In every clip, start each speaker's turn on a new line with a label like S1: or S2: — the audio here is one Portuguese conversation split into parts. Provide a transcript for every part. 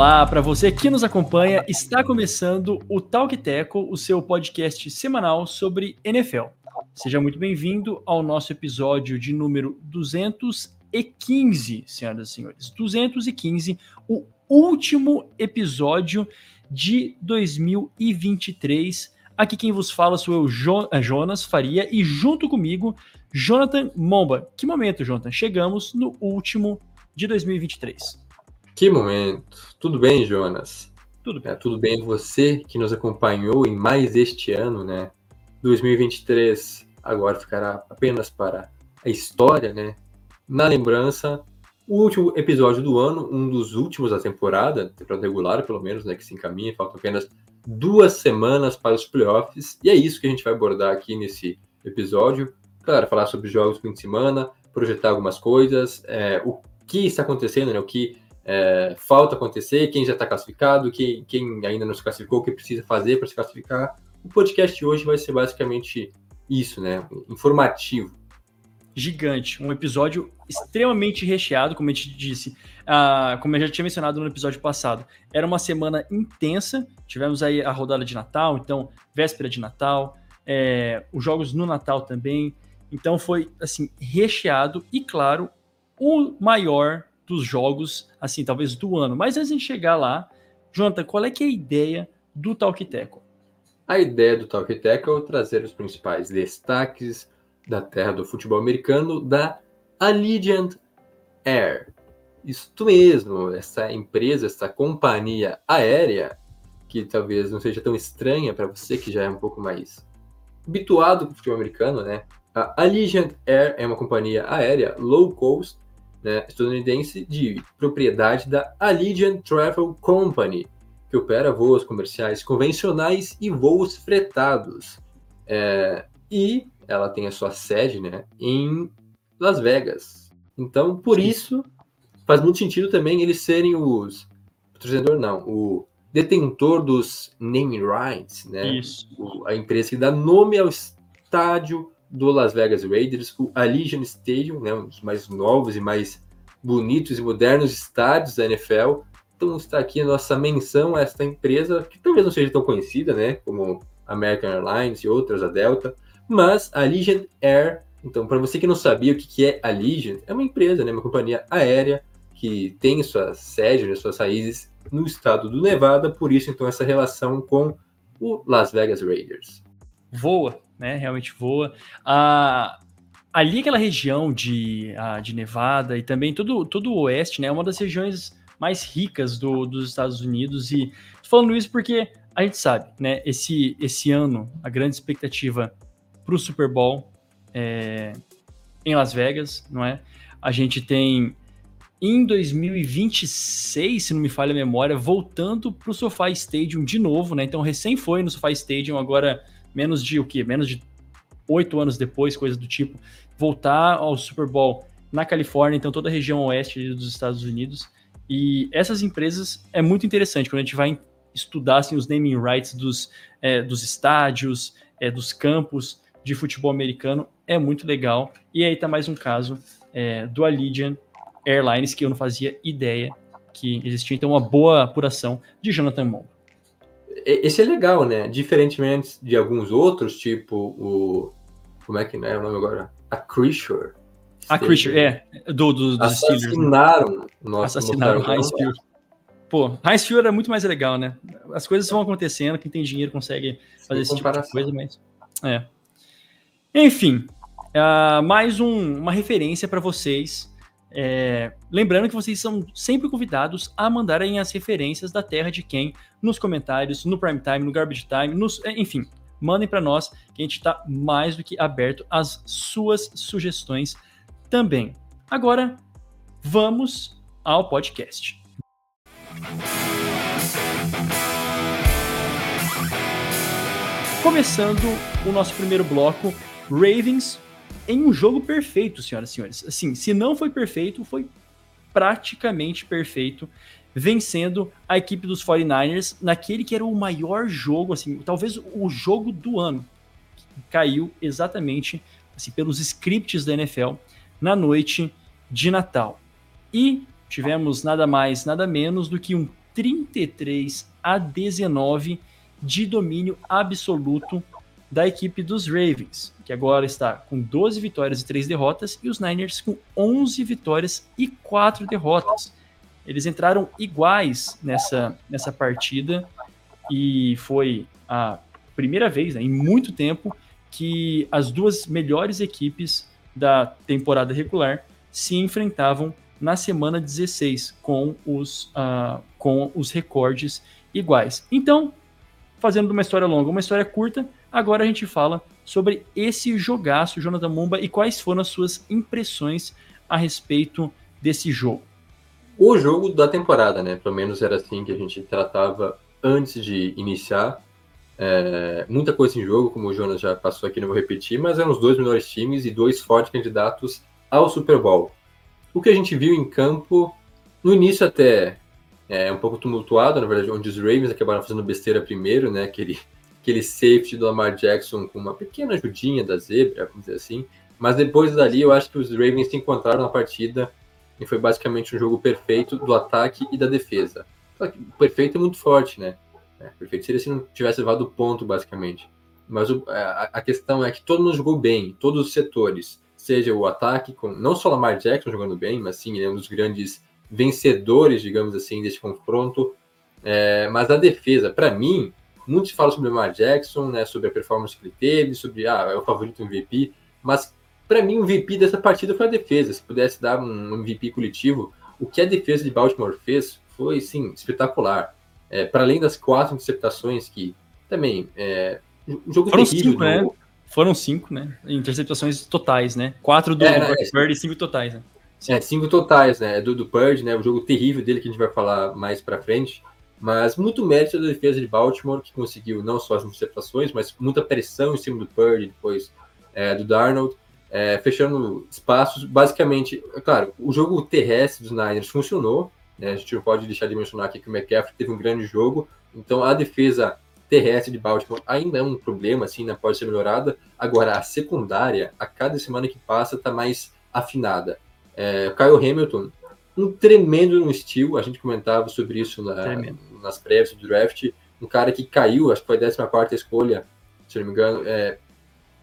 S1: Olá, para você que nos acompanha, está começando o Talk Teco, o seu podcast semanal sobre NFL. Seja muito bem-vindo ao nosso episódio de número 215, senhoras e senhores. 215, o último episódio de 2023. Aqui quem vos fala sou eu, jo eh, Jonas Faria, e junto comigo, Jonathan Momba. Que momento, Jonathan? Chegamos no último de 2023.
S2: Que momento. Tudo bem, Jonas?
S1: Tudo bem.
S2: É, tudo bem você que nos acompanhou em mais este ano, né? 2023 agora ficará apenas para a história, né? Na lembrança, o último episódio do ano, um dos últimos da temporada, temporada regular pelo menos, né? Que se encaminha, faltam apenas duas semanas para os playoffs, e é isso que a gente vai abordar aqui nesse episódio. Claro, falar sobre jogos do fim de semana, projetar algumas coisas, é, o que está acontecendo, né? O que é, falta acontecer, quem já está classificado, quem, quem ainda não se classificou, o que precisa fazer para se classificar. O podcast hoje vai ser basicamente isso, né? Informativo.
S1: Gigante, um episódio extremamente recheado, como a gente disse, uh, como eu já tinha mencionado no episódio passado. Era uma semana intensa, tivemos aí a rodada de Natal, então, véspera de Natal, é, os jogos no Natal também. Então foi assim recheado e claro o maior dos jogos, assim, talvez do ano. Mas antes de chegar lá, Jonathan, qual é que é a ideia do Talk Teco?
S2: A ideia do Talk Teco é trazer os principais destaques da terra do futebol americano da Allegiant Air. Isso mesmo, essa empresa, essa companhia aérea, que talvez não seja tão estranha para você que já é um pouco mais habituado com o futebol americano, né? A Allegiant Air é uma companhia aérea low cost né, estadunidense de propriedade da Allegiant Travel Company, que opera voos comerciais convencionais e voos fretados. É, e ela tem a sua sede né, em Las Vegas. Então, por Sim. isso, faz muito sentido também eles serem os. O torcedor não, o detentor dos name rights, né?
S1: Isso.
S2: O, a empresa que dá nome ao estádio do Las Vegas Raiders, o Allegiant Stadium, né, um dos mais novos e mais bonitos e modernos estádios da NFL. Então está aqui a nossa menção a esta empresa, que talvez não seja tão conhecida, né, como American Airlines e outras, a Delta, mas a Allegiant Air, então para você que não sabia o que é a Allegiant, é uma empresa, né, uma companhia aérea que tem sua sede, né, suas raízes no estado do Nevada, por isso então essa relação com o Las Vegas Raiders.
S1: Voa, né? Realmente voa. Ah, ali aquela região de, ah, de Nevada e também todo, todo o oeste, né? É uma das regiões mais ricas do, dos Estados Unidos. E falando isso porque a gente sabe, né? Esse, esse ano, a grande expectativa para o Super Bowl é, em Las Vegas, não é? A gente tem em 2026, se não me falha a memória, voltando para o SoFi Stadium de novo, né? Então recém foi no SoFi Stadium, agora menos de o quê? Menos de oito anos depois, coisa do tipo, voltar ao Super Bowl na Califórnia, então toda a região oeste dos Estados Unidos. E essas empresas é muito interessante quando a gente vai estudar assim, os naming rights dos, é, dos estádios, é, dos campos de futebol americano, é muito legal. E aí tá mais um caso é, do Allegiant Airlines que eu não fazia ideia que existia. Então, uma boa apuração de Jonathan Moore.
S2: Esse é legal, né? Diferentemente de alguns outros, tipo o. Como é que não é o nome agora? A Creature.
S1: A Creature, é. Do, do, dos
S2: Assassinaram Steelers,
S1: né? nosso Assassinaram o Heinz Field. Pô, Heinz Field é muito mais legal, né? As coisas vão acontecendo, quem tem dinheiro consegue fazer Sem esse tipo de coisa, mas. É. Enfim, uh, mais um, uma referência para vocês é, lembrando que vocês são sempre convidados a mandarem as referências da Terra de Quem nos comentários, no Prime Time, no Garbage Time, nos, é, enfim, mandem para nós que a gente está mais do que aberto às suas sugestões também. Agora, vamos ao podcast. Começando o nosso primeiro bloco, Ravens em um jogo perfeito, senhoras e senhores. Assim, se não foi perfeito, foi praticamente perfeito, vencendo a equipe dos 49ers naquele que era o maior jogo, assim, talvez o jogo do ano. caiu exatamente assim, pelos scripts da NFL na noite de Natal. E tivemos nada mais, nada menos do que um 33 a 19 de domínio absoluto da equipe dos Ravens, que agora está com 12 vitórias e 3 derrotas, e os Niners com 11 vitórias e 4 derrotas. Eles entraram iguais nessa, nessa partida e foi a primeira vez né, em muito tempo que as duas melhores equipes da temporada regular se enfrentavam na semana 16 com os, uh, com os recordes iguais. Então, fazendo uma história longa, uma história curta, agora a gente fala sobre esse jogaço, Jonathan Mumba, e quais foram as suas impressões a respeito desse jogo.
S2: O jogo da temporada, né? Pelo menos era assim que a gente tratava antes de iniciar. É, muita coisa em jogo, como o Jonas já passou aqui, não vou repetir, mas eram os dois melhores times e dois fortes candidatos ao Super Bowl. O que a gente viu em campo, no início até é um pouco tumultuado, na verdade, onde os Ravens acabaram fazendo besteira primeiro, né? Aquele, aquele safety do Lamar Jackson com uma pequena ajudinha da zebra, vamos dizer assim. Mas depois dali, eu acho que os Ravens se encontraram na partida e foi basicamente um jogo perfeito do ataque e da defesa. Perfeito é muito forte, né? É, perfeito seria se não tivesse levado ponto, basicamente. Mas o, a, a, questão é que todo mundo jogou bem, todos os setores seja o ataque, com não só Lamar Jackson jogando bem, mas sim, ele é um dos grandes vencedores, digamos assim, desse confronto. É, mas a defesa, para mim, muito se fala sobre o Lamar Jackson, né, sobre a performance que ele teve, sobre, ah, é o favorito MVP, mas para mim o MVP dessa partida foi a defesa. Se pudesse dar um MVP coletivo, o que a defesa de Baltimore fez foi, sim, espetacular. É, para além das quatro interceptações que também é, um jogo
S1: Foram terrível. Cinco, né? Foram cinco, né? Interceptações totais, né? Quatro do é, Bird e cinco totais, né?
S2: É, cinco totais, né? Do, do Purge, né? O jogo terrível dele que a gente vai falar mais para frente. Mas muito mérito da defesa de Baltimore, que conseguiu não só as interceptações, mas muita pressão em cima do Purge, depois é, do Darnold, é, fechando espaços. Basicamente, é claro, o jogo terrestre dos Niners funcionou. Né? A gente não pode deixar de mencionar aqui que o McCaffrey teve um grande jogo. Então a defesa terrestre de Baltimore ainda é um problema, assim, ainda pode ser melhorada. Agora, a secundária, a cada semana que passa, está mais afinada. É, Kyle Hamilton, um tremendo no estilo, a gente comentava sobre isso na, nas prévias do draft, um cara que caiu, acho que foi a 14 escolha, se não me engano, é,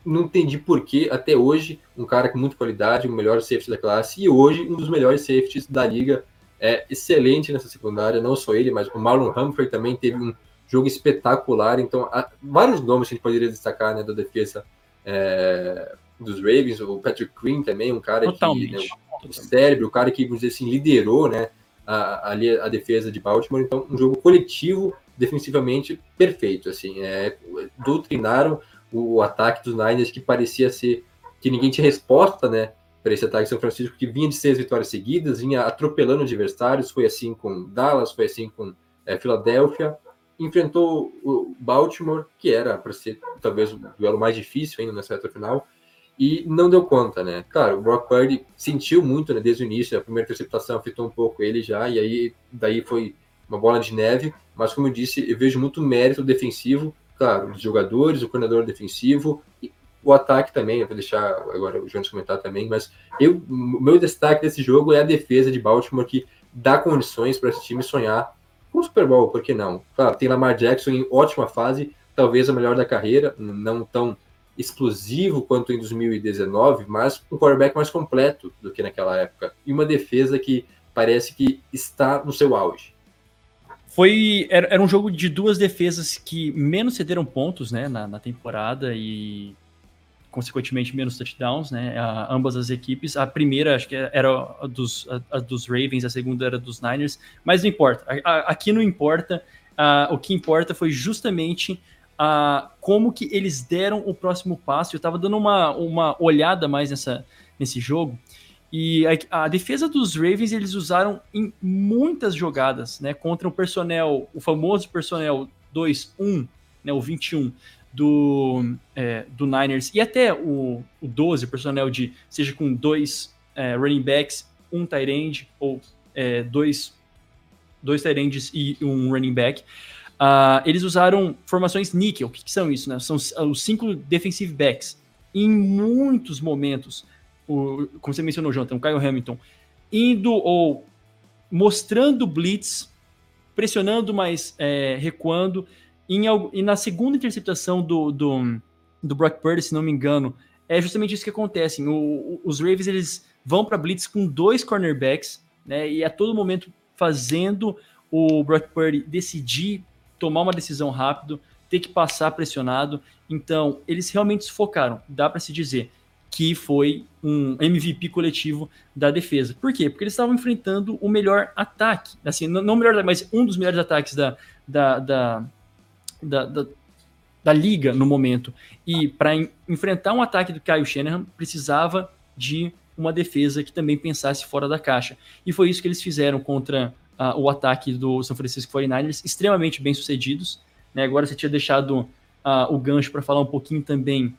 S2: não entendi por que, até hoje, um cara com muita qualidade, o melhor safety da classe, e hoje um dos melhores safeties da liga, é excelente nessa secundária, não só ele, mas o Marlon Humphrey também teve um jogo espetacular. Então, há vários nomes que a gente poderia destacar né, da defesa é, dos Ravens, o Patrick Green também, um cara Totalmente. que. Né, o cérebro, o cara que, vamos dizer assim, liderou né, ali a defesa de Baltimore. Então, um jogo coletivo, defensivamente perfeito. Assim, é, doutrinaram o, o ataque dos Niners que parecia ser que ninguém tinha resposta, né? Para esse ataque de São Francisco, que vinha de seis vitórias seguidas, vinha atropelando adversários. Foi assim com Dallas, foi assim com é, Filadélfia enfrentou o Baltimore, que era para ser talvez o duelo mais difícil ainda nessa reta final, e não deu conta, né? Claro, o Brock Purdy sentiu muito né, desde o início, a primeira interceptação afetou um pouco ele já, e aí daí foi uma bola de neve, mas como eu disse, eu vejo muito mérito defensivo, claro, dos jogadores, o coordenador defensivo, e o ataque também, eu vou deixar agora o Jones comentar também, mas eu, o meu destaque desse jogo é a defesa de Baltimore, que dá condições para esse time sonhar com o Super Bowl, por que não? Claro, tem Lamar Jackson em ótima fase, talvez a melhor da carreira, não tão explosivo quanto em 2019, mas um quarterback mais completo do que naquela época. E uma defesa que parece que está no seu auge.
S1: Foi era, era um jogo de duas defesas que menos cederam pontos né, na, na temporada e consequentemente menos touchdowns, né? A, ambas as equipes. A primeira acho que era a dos, a, a dos Ravens, a segunda era dos Niners, mas não importa. Aqui não importa. o que importa foi justamente como que eles deram o próximo passo. Eu estava dando uma, uma olhada mais nessa, nesse jogo. E a, a, defesa dos Ravens eles usaram em muitas jogadas, né? Contra o personnel, o famoso personnel 2-1, né? O 21 do, é, do Niners e até o, o 12, personnel de seja com dois é, running backs, um tight end ou é, dois, dois tight ends e um running back. Uh, eles usaram formações níquel. O que, que, são isso? Né? São os cinco defensive backs. Em muitos momentos, o, como você mencionou, Jonathan, o Kyle Hamilton, indo ou mostrando blitz, pressionando, mas é, recuando. Em, e na segunda interceptação do, do, do Brock Purdy, se não me engano, é justamente isso que acontece. O, o, os Ravens eles vão para blitz com dois cornerbacks, né? E a todo momento fazendo o Brock Purdy decidir tomar uma decisão rápido, ter que passar pressionado. Então, eles realmente se focaram, dá para se dizer que foi um MVP coletivo da defesa. Por quê? Porque eles estavam enfrentando o melhor ataque, assim, não o melhor, mas um dos melhores ataques da, da, da, da, da, da liga no momento. E para enfrentar um ataque do Kyle Shanahan, precisava de uma defesa que também pensasse fora da caixa. E foi isso que eles fizeram contra uh, o ataque do São Francisco 49ers, extremamente bem sucedidos. Né? Agora você tinha deixado uh, o gancho para falar um pouquinho também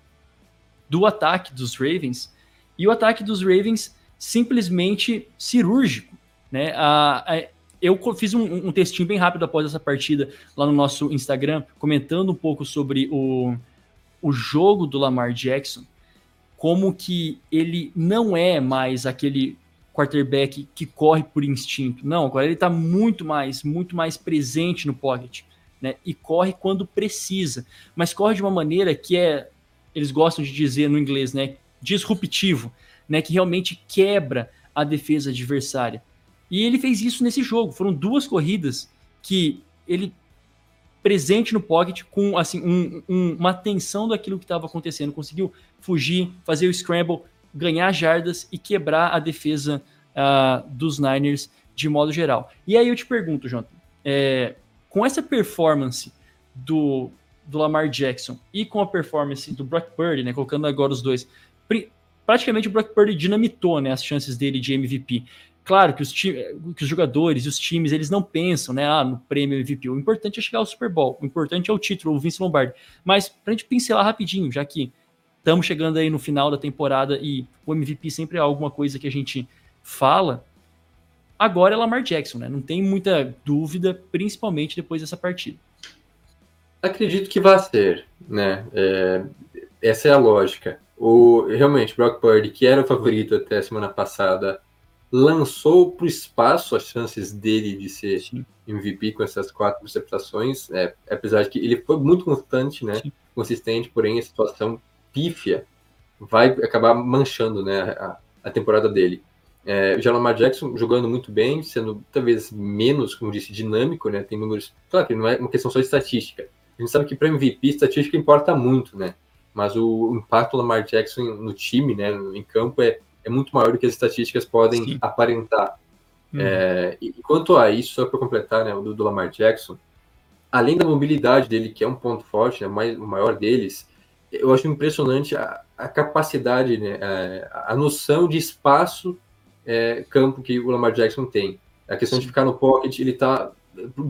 S1: do ataque dos Ravens. E o ataque dos Ravens simplesmente cirúrgico. Né? Uh, eu fiz um, um, textinho bem rápido após essa partida lá no nosso Instagram, comentando um pouco sobre o, o jogo do Lamar Jackson, como que ele não é mais aquele quarterback que corre por instinto. Não, agora ele está muito mais, muito mais presente no pocket, né? E corre quando precisa, mas corre de uma maneira que é, eles gostam de dizer no inglês, né? Disruptivo, né? Que realmente quebra a defesa adversária. E ele fez isso nesse jogo. Foram duas corridas que ele presente no pocket com assim um, um, uma atenção daquilo que estava acontecendo, conseguiu fugir, fazer o scramble, ganhar jardas e quebrar a defesa uh, dos Niners de modo geral. E aí eu te pergunto, Jonathan, é, com essa performance do, do Lamar Jackson e com a performance do Brock Purdy, né, colocando agora os dois, praticamente o Brock Purdy dinamitou né, as chances dele de MVP. Claro que os, que os jogadores e os times eles não pensam né, ah, no prêmio MVP. O importante é chegar ao Super Bowl, o importante é o título, o Vince Lombardi. Mas para a gente pincelar rapidinho, já que estamos chegando aí no final da temporada e o MVP sempre é alguma coisa que a gente fala. Agora é Lamar Jackson, né? Não tem muita dúvida, principalmente depois dessa partida.
S2: Acredito que vai ser, né? É, essa é a lógica. O, realmente, Brock Purdy, que era o favorito até a semana passada, lançou para o espaço as chances dele de ser Sim. MVP com essas quatro interceptações, é, apesar de que ele foi muito constante, né? Sim. Consistente, porém a situação pífia vai acabar manchando né, a, a temporada dele. É, já Lamar Jackson jogando muito bem, sendo talvez menos, como disse, dinâmico, né? Tem números. Claro que não é uma questão só de estatística. A gente sabe que para MVP, estatística importa muito, né? Mas o impacto do Lamar Jackson no time, né, em campo, é, é muito maior do que as estatísticas podem Sim. aparentar. Hum. É, e quanto a isso, só para completar, né, o do, do Lamar Jackson, além da mobilidade dele, que é um ponto forte, né, mais, o maior deles, eu acho impressionante a, a capacidade, né, a, a, noção de espaço é, campo que o Lamar Jackson tem. A questão de ficar no pocket, ele está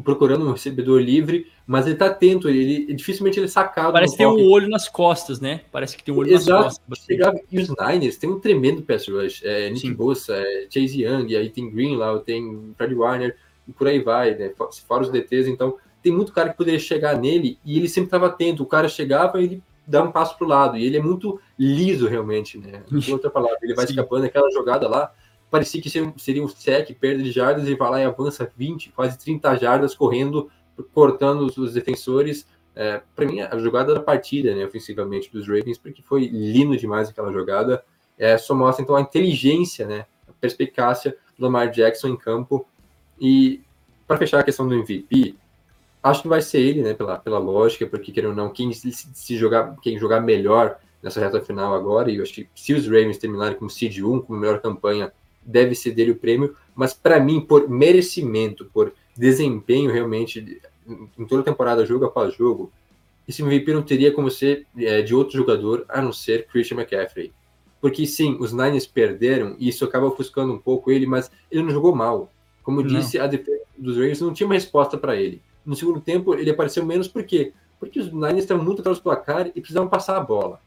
S2: procurando um recebedor livre, mas ele está atento, ele, ele dificilmente ele é sacado.
S1: Parece que tem um olho nas costas, né? Parece que tem um olho Exato. nas costas.
S2: E os Niners tem um tremendo pass rush. É, Nick Sim. Bosa, é, Chase Young, aí tem Green lá, tem Fred Warner, e por aí vai, né? Fora os DTs, então tem muito cara que poderia chegar nele e ele sempre estava atento. O cara chegava e ele dá um passo para o lado. E ele é muito liso, realmente, né? Em outra palavra, ele vai Sim. escapando aquela jogada lá. Parecia que seria um sec, perda de jardas, ele vai lá e avança 20, quase 30 jardas, correndo, cortando os defensores. É, para mim, a jogada da partida, né, ofensivamente, dos Ravens, porque foi lindo demais aquela jogada. É, só mostra, então, a inteligência, né, a perspicácia do Lamar Jackson em campo. E, para fechar a questão do MVP, Acho que vai ser ele, né, pela, pela lógica, porque querendo ou não, quem se, se, jogar, quem jogar melhor nessa reta final agora, e eu acho que se os Ravens terminarem como seed 1, como melhor campanha, deve ser dele o prêmio, mas para mim, por merecimento, por desempenho realmente em toda a temporada, jogo após jogo, esse MVP não teria como ser é, de outro jogador a não ser Christian McCaffrey. Porque sim, os Niners perderam e isso acaba ofuscando um pouco ele, mas ele não jogou mal. Como não. disse, a defesa dos Ravens não tinha uma resposta para ele. No segundo tempo, ele apareceu menos por quê? Porque os Niners estavam muito atrás do placar e precisavam passar a bola.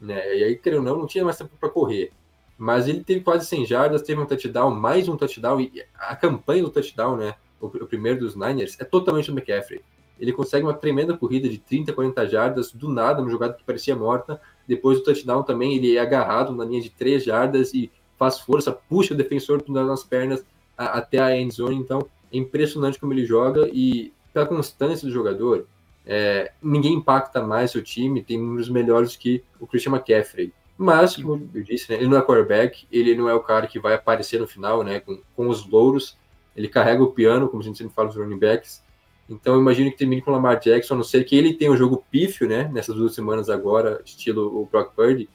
S2: Né? E aí, querendo ou não, não tinha mais tempo para correr. Mas ele teve quase 100 jardas, teve um touchdown, mais um touchdown, e a campanha do touchdown, né? O, o primeiro dos Niners, é totalmente do McCaffrey. ele consegue uma tremenda corrida de 30, 40 jardas do nada, uma jogada que parecia morta. Depois do touchdown também, ele é agarrado na linha de 3 jardas e faz força, puxa o defensor nas pernas a, até a end zone. Então, é impressionante como ele joga e pela constância do jogador, é, ninguém impacta mais seu time, tem números melhores que o Christian McCaffrey. Mas, como eu disse, né, ele não é quarterback, ele não é o cara que vai aparecer no final, né, com, com os louros, ele carrega o piano, como a gente sempre fala dos running backs, então eu imagino que termine com o Lamar Jackson, a não ser que ele tenha um jogo pífio, né, nessas duas semanas agora, estilo o Brock Purdy,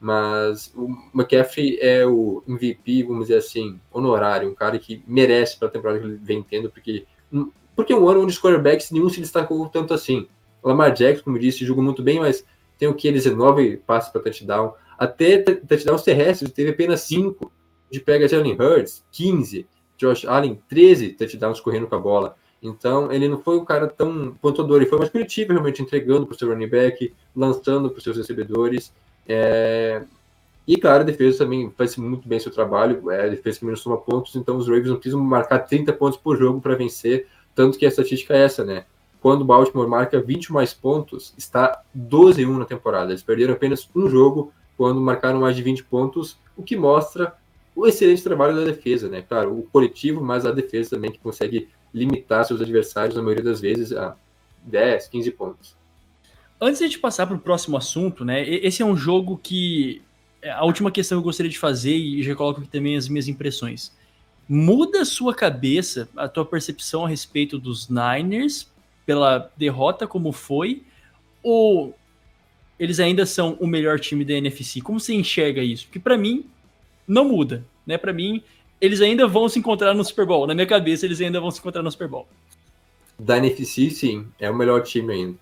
S2: mas o McCaffrey é o MVP, vamos dizer assim, honorário, um cara que merece para a temporada que ele vem tendo, porque, porque é um ano onde os quarterbacks nenhum se destacou tanto assim. Lamar Jackson, como disse, jogou muito bem, mas tem o que ele 19 passes para touchdown, até touchdowns terrestres, teve apenas 5 de pega Jalen Hurts, 15, Josh Allen, 13 touchdowns correndo com a bola. Então, ele não foi um cara tão pontuador, ele foi mais coletivo, realmente entregando para o seu running back, lançando para os seus recebedores. É... E, claro, a defesa também faz muito bem seu trabalho, é a defesa que menos soma pontos, então os Ravens não precisam marcar 30 pontos por jogo para vencer, tanto que a estatística é essa, né? Quando o Baltimore marca 20 mais pontos, está 12-1 na temporada. Eles perderam apenas um jogo quando marcaram mais de 20 pontos, o que mostra o excelente trabalho da defesa, né? Claro, o coletivo, mas a defesa também que consegue limitar seus adversários, na maioria das vezes, a 10, 15 pontos.
S1: Antes de a gente passar para o próximo assunto, né? Esse é um jogo que. É, a última questão que eu gostaria de fazer, e já coloco aqui também as minhas impressões. Muda a sua cabeça, a tua percepção a respeito dos Niners pela derrota como foi, ou eles ainda são o melhor time da NFC? Como você enxerga isso? Porque para mim não muda, né? Para mim eles ainda vão se encontrar no Super Bowl. Na minha cabeça, eles ainda vão se encontrar no Super Bowl.
S2: Da NFC, sim, é o melhor time ainda.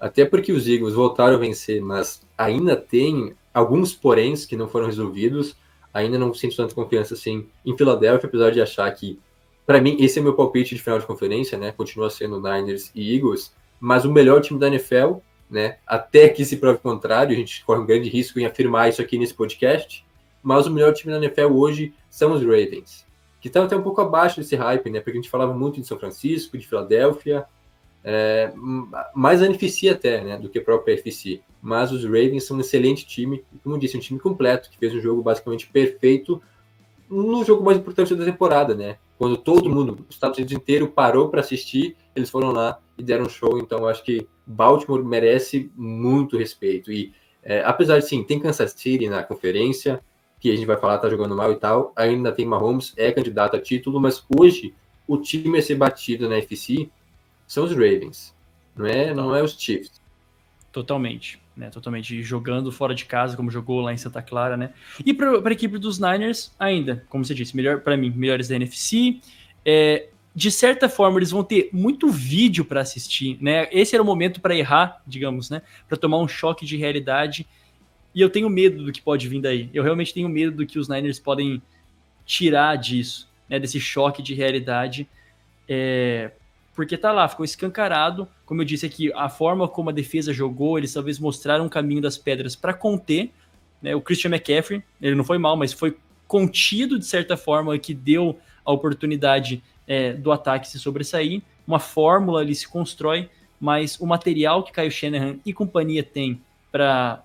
S2: Até porque os Eagles voltaram a vencer, mas ainda tem alguns poréns que não foram resolvidos. Ainda não sinto tanta confiança assim em Filadélfia, apesar de achar que, para mim, esse é meu palpite de final de conferência, né? Continua sendo Niners e Eagles, mas o melhor time da NFL, né? Até que se prove o contrário, a gente corre um grande risco em afirmar isso aqui nesse podcast mas o melhor time da NFL hoje são os Ravens, que estão até um pouco abaixo desse hype, né? Porque a gente falava muito de São Francisco, de Filadélfia, é, mais NFC até, né? Do que a própria FC. Mas os Ravens são um excelente time, como disse, um time completo, que fez um jogo basicamente perfeito no jogo mais importante da temporada, né? Quando todo mundo, os Estados Unidos inteiro, parou para assistir, eles foram lá e deram um show. Então, eu acho que Baltimore merece muito respeito. E é, apesar de sim, tem Kansas City na conferência, que a gente vai falar tá jogando mal e tal, ainda tem Mahomes, é candidato a título, mas hoje o time a ser batido na FC são os Ravens, não é, não é os Chiefs.
S1: Totalmente, né? Totalmente jogando fora de casa, como jogou lá em Santa Clara, né? E para a equipe dos Niners, ainda, como você disse, melhor para mim, melhores da NFC. É, de certa forma, eles vão ter muito vídeo para assistir, né? Esse era o momento para errar, digamos, né? Para tomar um choque de realidade e eu tenho medo do que pode vir daí. Eu realmente tenho medo do que os Niners podem tirar disso, né, desse choque de realidade. É, porque tá lá, ficou escancarado. Como eu disse aqui, a forma como a defesa jogou, eles talvez mostraram um caminho das pedras para conter. Né, o Christian McCaffrey, ele não foi mal, mas foi contido de certa forma, que deu a oportunidade é, do ataque se sobressair. Uma fórmula ali se constrói, mas o material que Kyle Shanahan e companhia tem para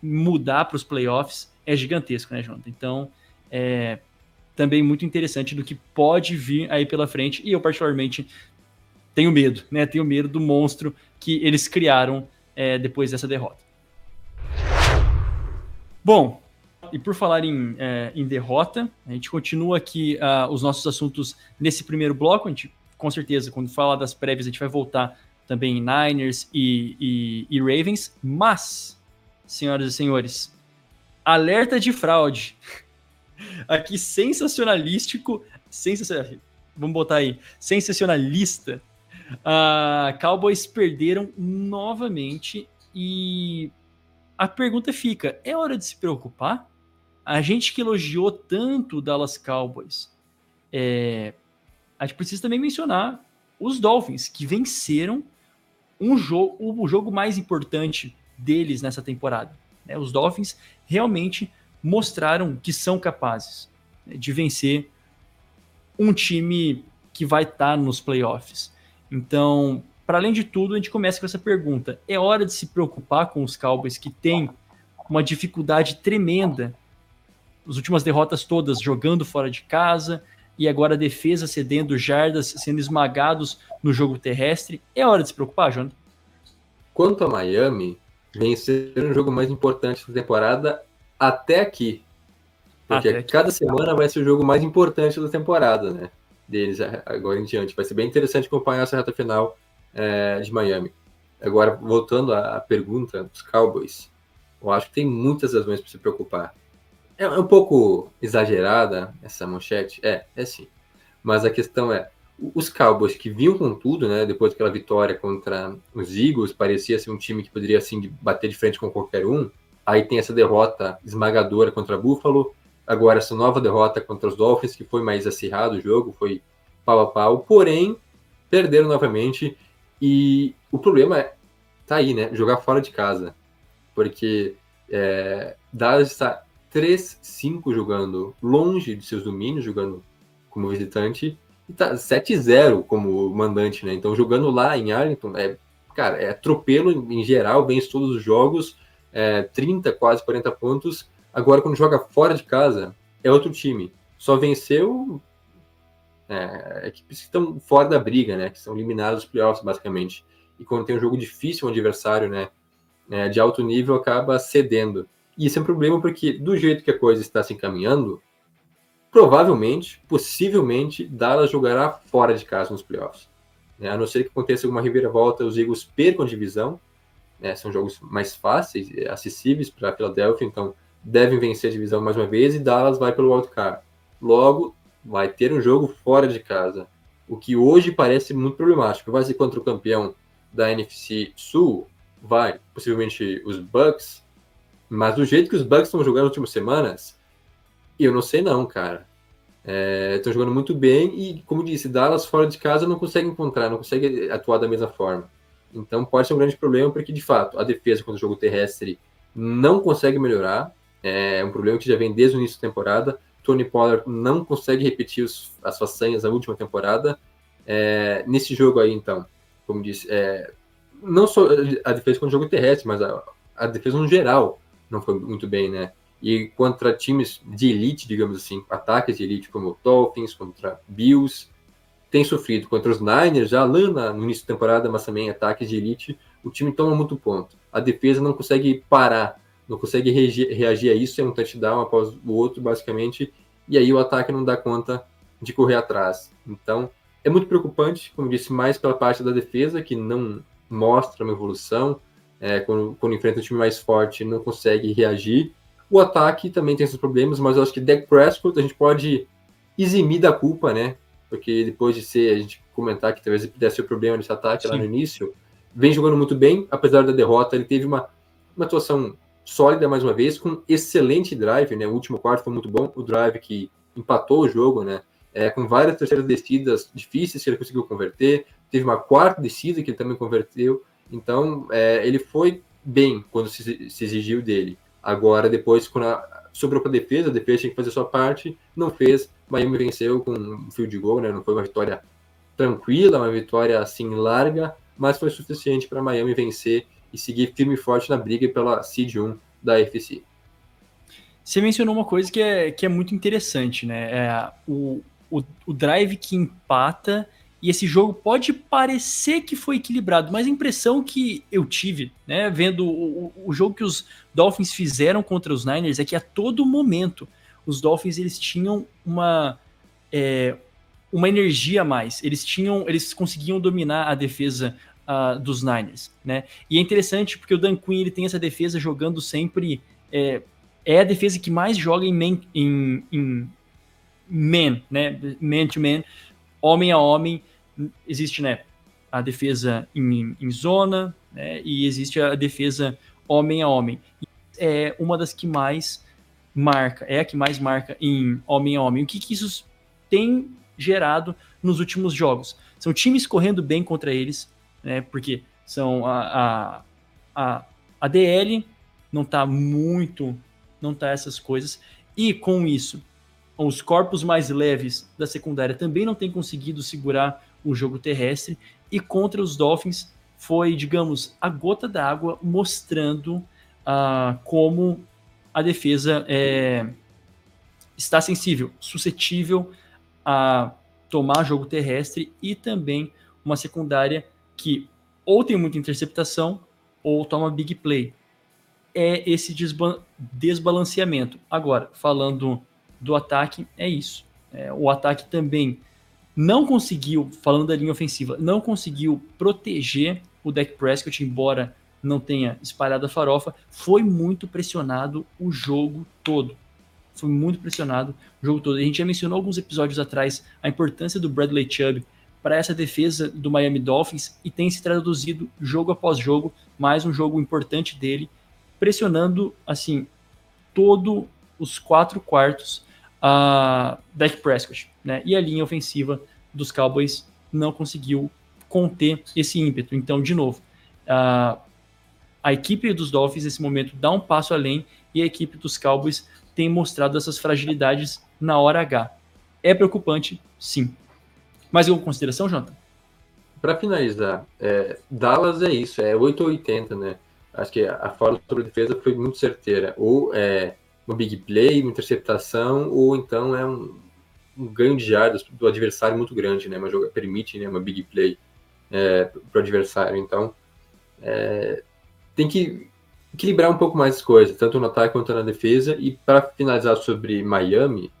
S1: mudar para os playoffs é gigantesco, né, Jonathan? Então, é também muito interessante do que pode vir aí pela frente, e eu particularmente tenho medo, né? Tenho medo do monstro que eles criaram é, depois dessa derrota. Bom, e por falar em, é, em derrota, a gente continua aqui uh, os nossos assuntos nesse primeiro bloco. A gente, com certeza, quando falar das prévias, a gente vai voltar também em Niners e, e, e Ravens, mas senhoras e senhores. Alerta de fraude. Aqui, sensacionalístico. Sensacional, vamos botar aí. Sensacionalista. Uh, Cowboys perderam novamente e a pergunta fica: é hora de se preocupar? A gente que elogiou tanto o Dallas Cowboys, é, a gente precisa também mencionar os Dolphins, que venceram um jogo, o jogo mais importante deles nessa temporada. Né? Os Dolphins realmente mostraram que são capazes né, de vencer um time que vai estar tá nos playoffs. Então, para além de tudo, a gente começa com essa pergunta: é hora de se preocupar com os Cowboys que têm uma dificuldade tremenda, as últimas derrotas todas jogando fora de casa e agora a defesa cedendo jardas, sendo esmagados no jogo terrestre. É hora de se preocupar, Jonathan?
S2: Quanto a Miami, vem ser um jogo mais importante da temporada até aqui. Porque até cada semana vai ser o jogo mais importante da temporada, né? Deles agora em diante. Vai ser bem interessante acompanhar essa reta final é, de Miami. Agora, voltando à pergunta dos Cowboys, eu acho que tem muitas razões para se preocupar. É, é um pouco exagerada essa manchete? É, é sim. Mas a questão é, os Cowboys que vinham com tudo, né, depois daquela vitória contra os Eagles, parecia ser um time que poderia assim bater de frente com qualquer um. Aí tem essa derrota esmagadora contra Buffalo, agora essa nova derrota contra os Dolphins, que foi mais acirrado o jogo, foi pau a pau, porém perderam novamente e o problema é tá aí, né, jogar fora de casa, porque é, Dallas está 3-5 jogando longe de seus domínios, jogando como visitante, e tá 7-0 como mandante, né? Então, jogando lá em Arlington, é, cara, é atropelo em geral, vence todos os jogos, é, 30, quase 40 pontos. Agora, quando joga fora de casa, é outro time. Só venceu é, equipes que estão fora da briga, né? Que são eliminadas dos playoffs, basicamente. E quando tem um jogo difícil, um adversário, né? É, de alto nível, acaba cedendo. E isso é um problema porque, do jeito que a coisa está se encaminhando, provavelmente, possivelmente, Dallas jogará fora de casa nos playoffs. Né? A não ser que aconteça alguma reviravolta, os Eagles percam a divisão. Né? São jogos mais fáceis, acessíveis para a Philadelphia, então devem vencer a divisão mais uma vez e Dallas vai pelo wildcard. Logo, vai ter um jogo fora de casa, o que hoje parece muito problemático. Vai ser contra o campeão da NFC Sul, vai, possivelmente os Bucks, mas do jeito que os Bucks estão jogando nas últimas semanas, eu não sei não, cara. Estão é, jogando muito bem e, como disse, Dallas fora de casa não consegue encontrar, não consegue atuar da mesma forma. Então pode ser um grande problema porque, de fato, a defesa contra o jogo terrestre não consegue melhorar. É um problema que já vem desde o início da temporada. Tony Pollard não consegue repetir os, as façanhas da última temporada. É, nesse jogo aí, então, como disse, é, não só a defesa contra o jogo terrestre, mas a, a defesa no geral não foi muito bem, né? E contra times de elite, digamos assim, ataques de elite como Dolphins, contra Bills, tem sofrido. Contra os Niners, já lá no início da temporada, mas também ataques de elite, o time toma muito ponto. A defesa não consegue parar, não consegue reagir a isso, é um touchdown após o outro, basicamente, e aí o ataque não dá conta de correr atrás. Então, é muito preocupante, como disse, mais pela parte da defesa, que não mostra uma evolução, é, quando, quando enfrenta um time mais forte, não consegue reagir, o ataque também tem esses problemas, mas eu acho que Dak Prescott a gente pode eximir da culpa, né? Porque depois de ser, a gente comentar que talvez pudesse ser o problema nesse ataque Sim. lá no início, vem jogando muito bem, apesar da derrota, ele teve uma, uma atuação sólida mais uma vez, com excelente drive, né? O último quarto foi muito bom, o drive que empatou o jogo, né? É, com várias terceiras descidas difíceis que ele conseguiu converter, teve uma quarta descida que ele também converteu, então é, ele foi bem quando se, se exigiu dele. Agora, depois, quando a, sobrou para a defesa, a defesa tinha que fazer sua parte, não fez. Miami venceu com um field goal, né? Não foi uma vitória tranquila, uma vitória assim larga, mas foi suficiente para Miami vencer e seguir firme e forte na briga pela seed 1 da FC.
S1: Você mencionou uma coisa que é, que é muito interessante, né? É, o, o, o drive que empata e esse jogo pode parecer que foi equilibrado, mas a impressão que eu tive, né, vendo o, o, jogo que os Dolphins fizeram contra os Niners é que a todo momento os Dolphins eles tinham uma é, uma energia a mais, eles tinham, eles conseguiam dominar a defesa uh, dos Niners, né? E é interessante porque o Dan Quinn ele tem essa defesa jogando sempre é, é a defesa que mais joga em man, em, em man, né? Man to man homem a homem, existe né, a defesa em, em zona né, e existe a defesa homem a homem. É uma das que mais marca, é a que mais marca em homem a homem. O que, que isso tem gerado nos últimos jogos? São times correndo bem contra eles, né, porque são a, a, a, a DL não está muito, não tá essas coisas, e com isso os corpos mais leves da secundária também não têm conseguido segurar o jogo terrestre. E contra os Dolphins foi, digamos, a gota d'água mostrando uh, como a defesa é, está sensível, suscetível a tomar jogo terrestre e também uma secundária que ou tem muita interceptação ou toma big play. É esse desbalanceamento. Agora, falando do ataque, é isso. É, o ataque também não conseguiu, falando da linha ofensiva, não conseguiu proteger o Dak Prescott, embora não tenha espalhado a farofa, foi muito pressionado o jogo todo. Foi muito pressionado o jogo todo. A gente já mencionou alguns episódios atrás a importância do Bradley Chubb para essa defesa do Miami Dolphins e tem se traduzido jogo após jogo, mais um jogo importante dele, pressionando assim todo os quatro quartos a Dak Prescott, né? E a linha ofensiva dos Cowboys não conseguiu conter esse ímpeto. Então, de novo, a, a equipe dos Dolphins nesse momento dá um passo além e a equipe dos Cowboys tem mostrado essas fragilidades na hora H. É preocupante, sim. Mais alguma consideração, Jonathan?
S2: Para finalizar, é, Dallas é isso, é 8 ou 80, né? Acho que a forma sobre a defesa foi muito certeira. Ou é uma big play, uma interceptação, ou então é um, um ganho de jardas do adversário muito grande, né? Uma joga permite né, uma big play é, para o adversário. Então, é, tem que equilibrar um pouco mais as coisas, tanto no ataque quanto na defesa. E para finalizar sobre Miami,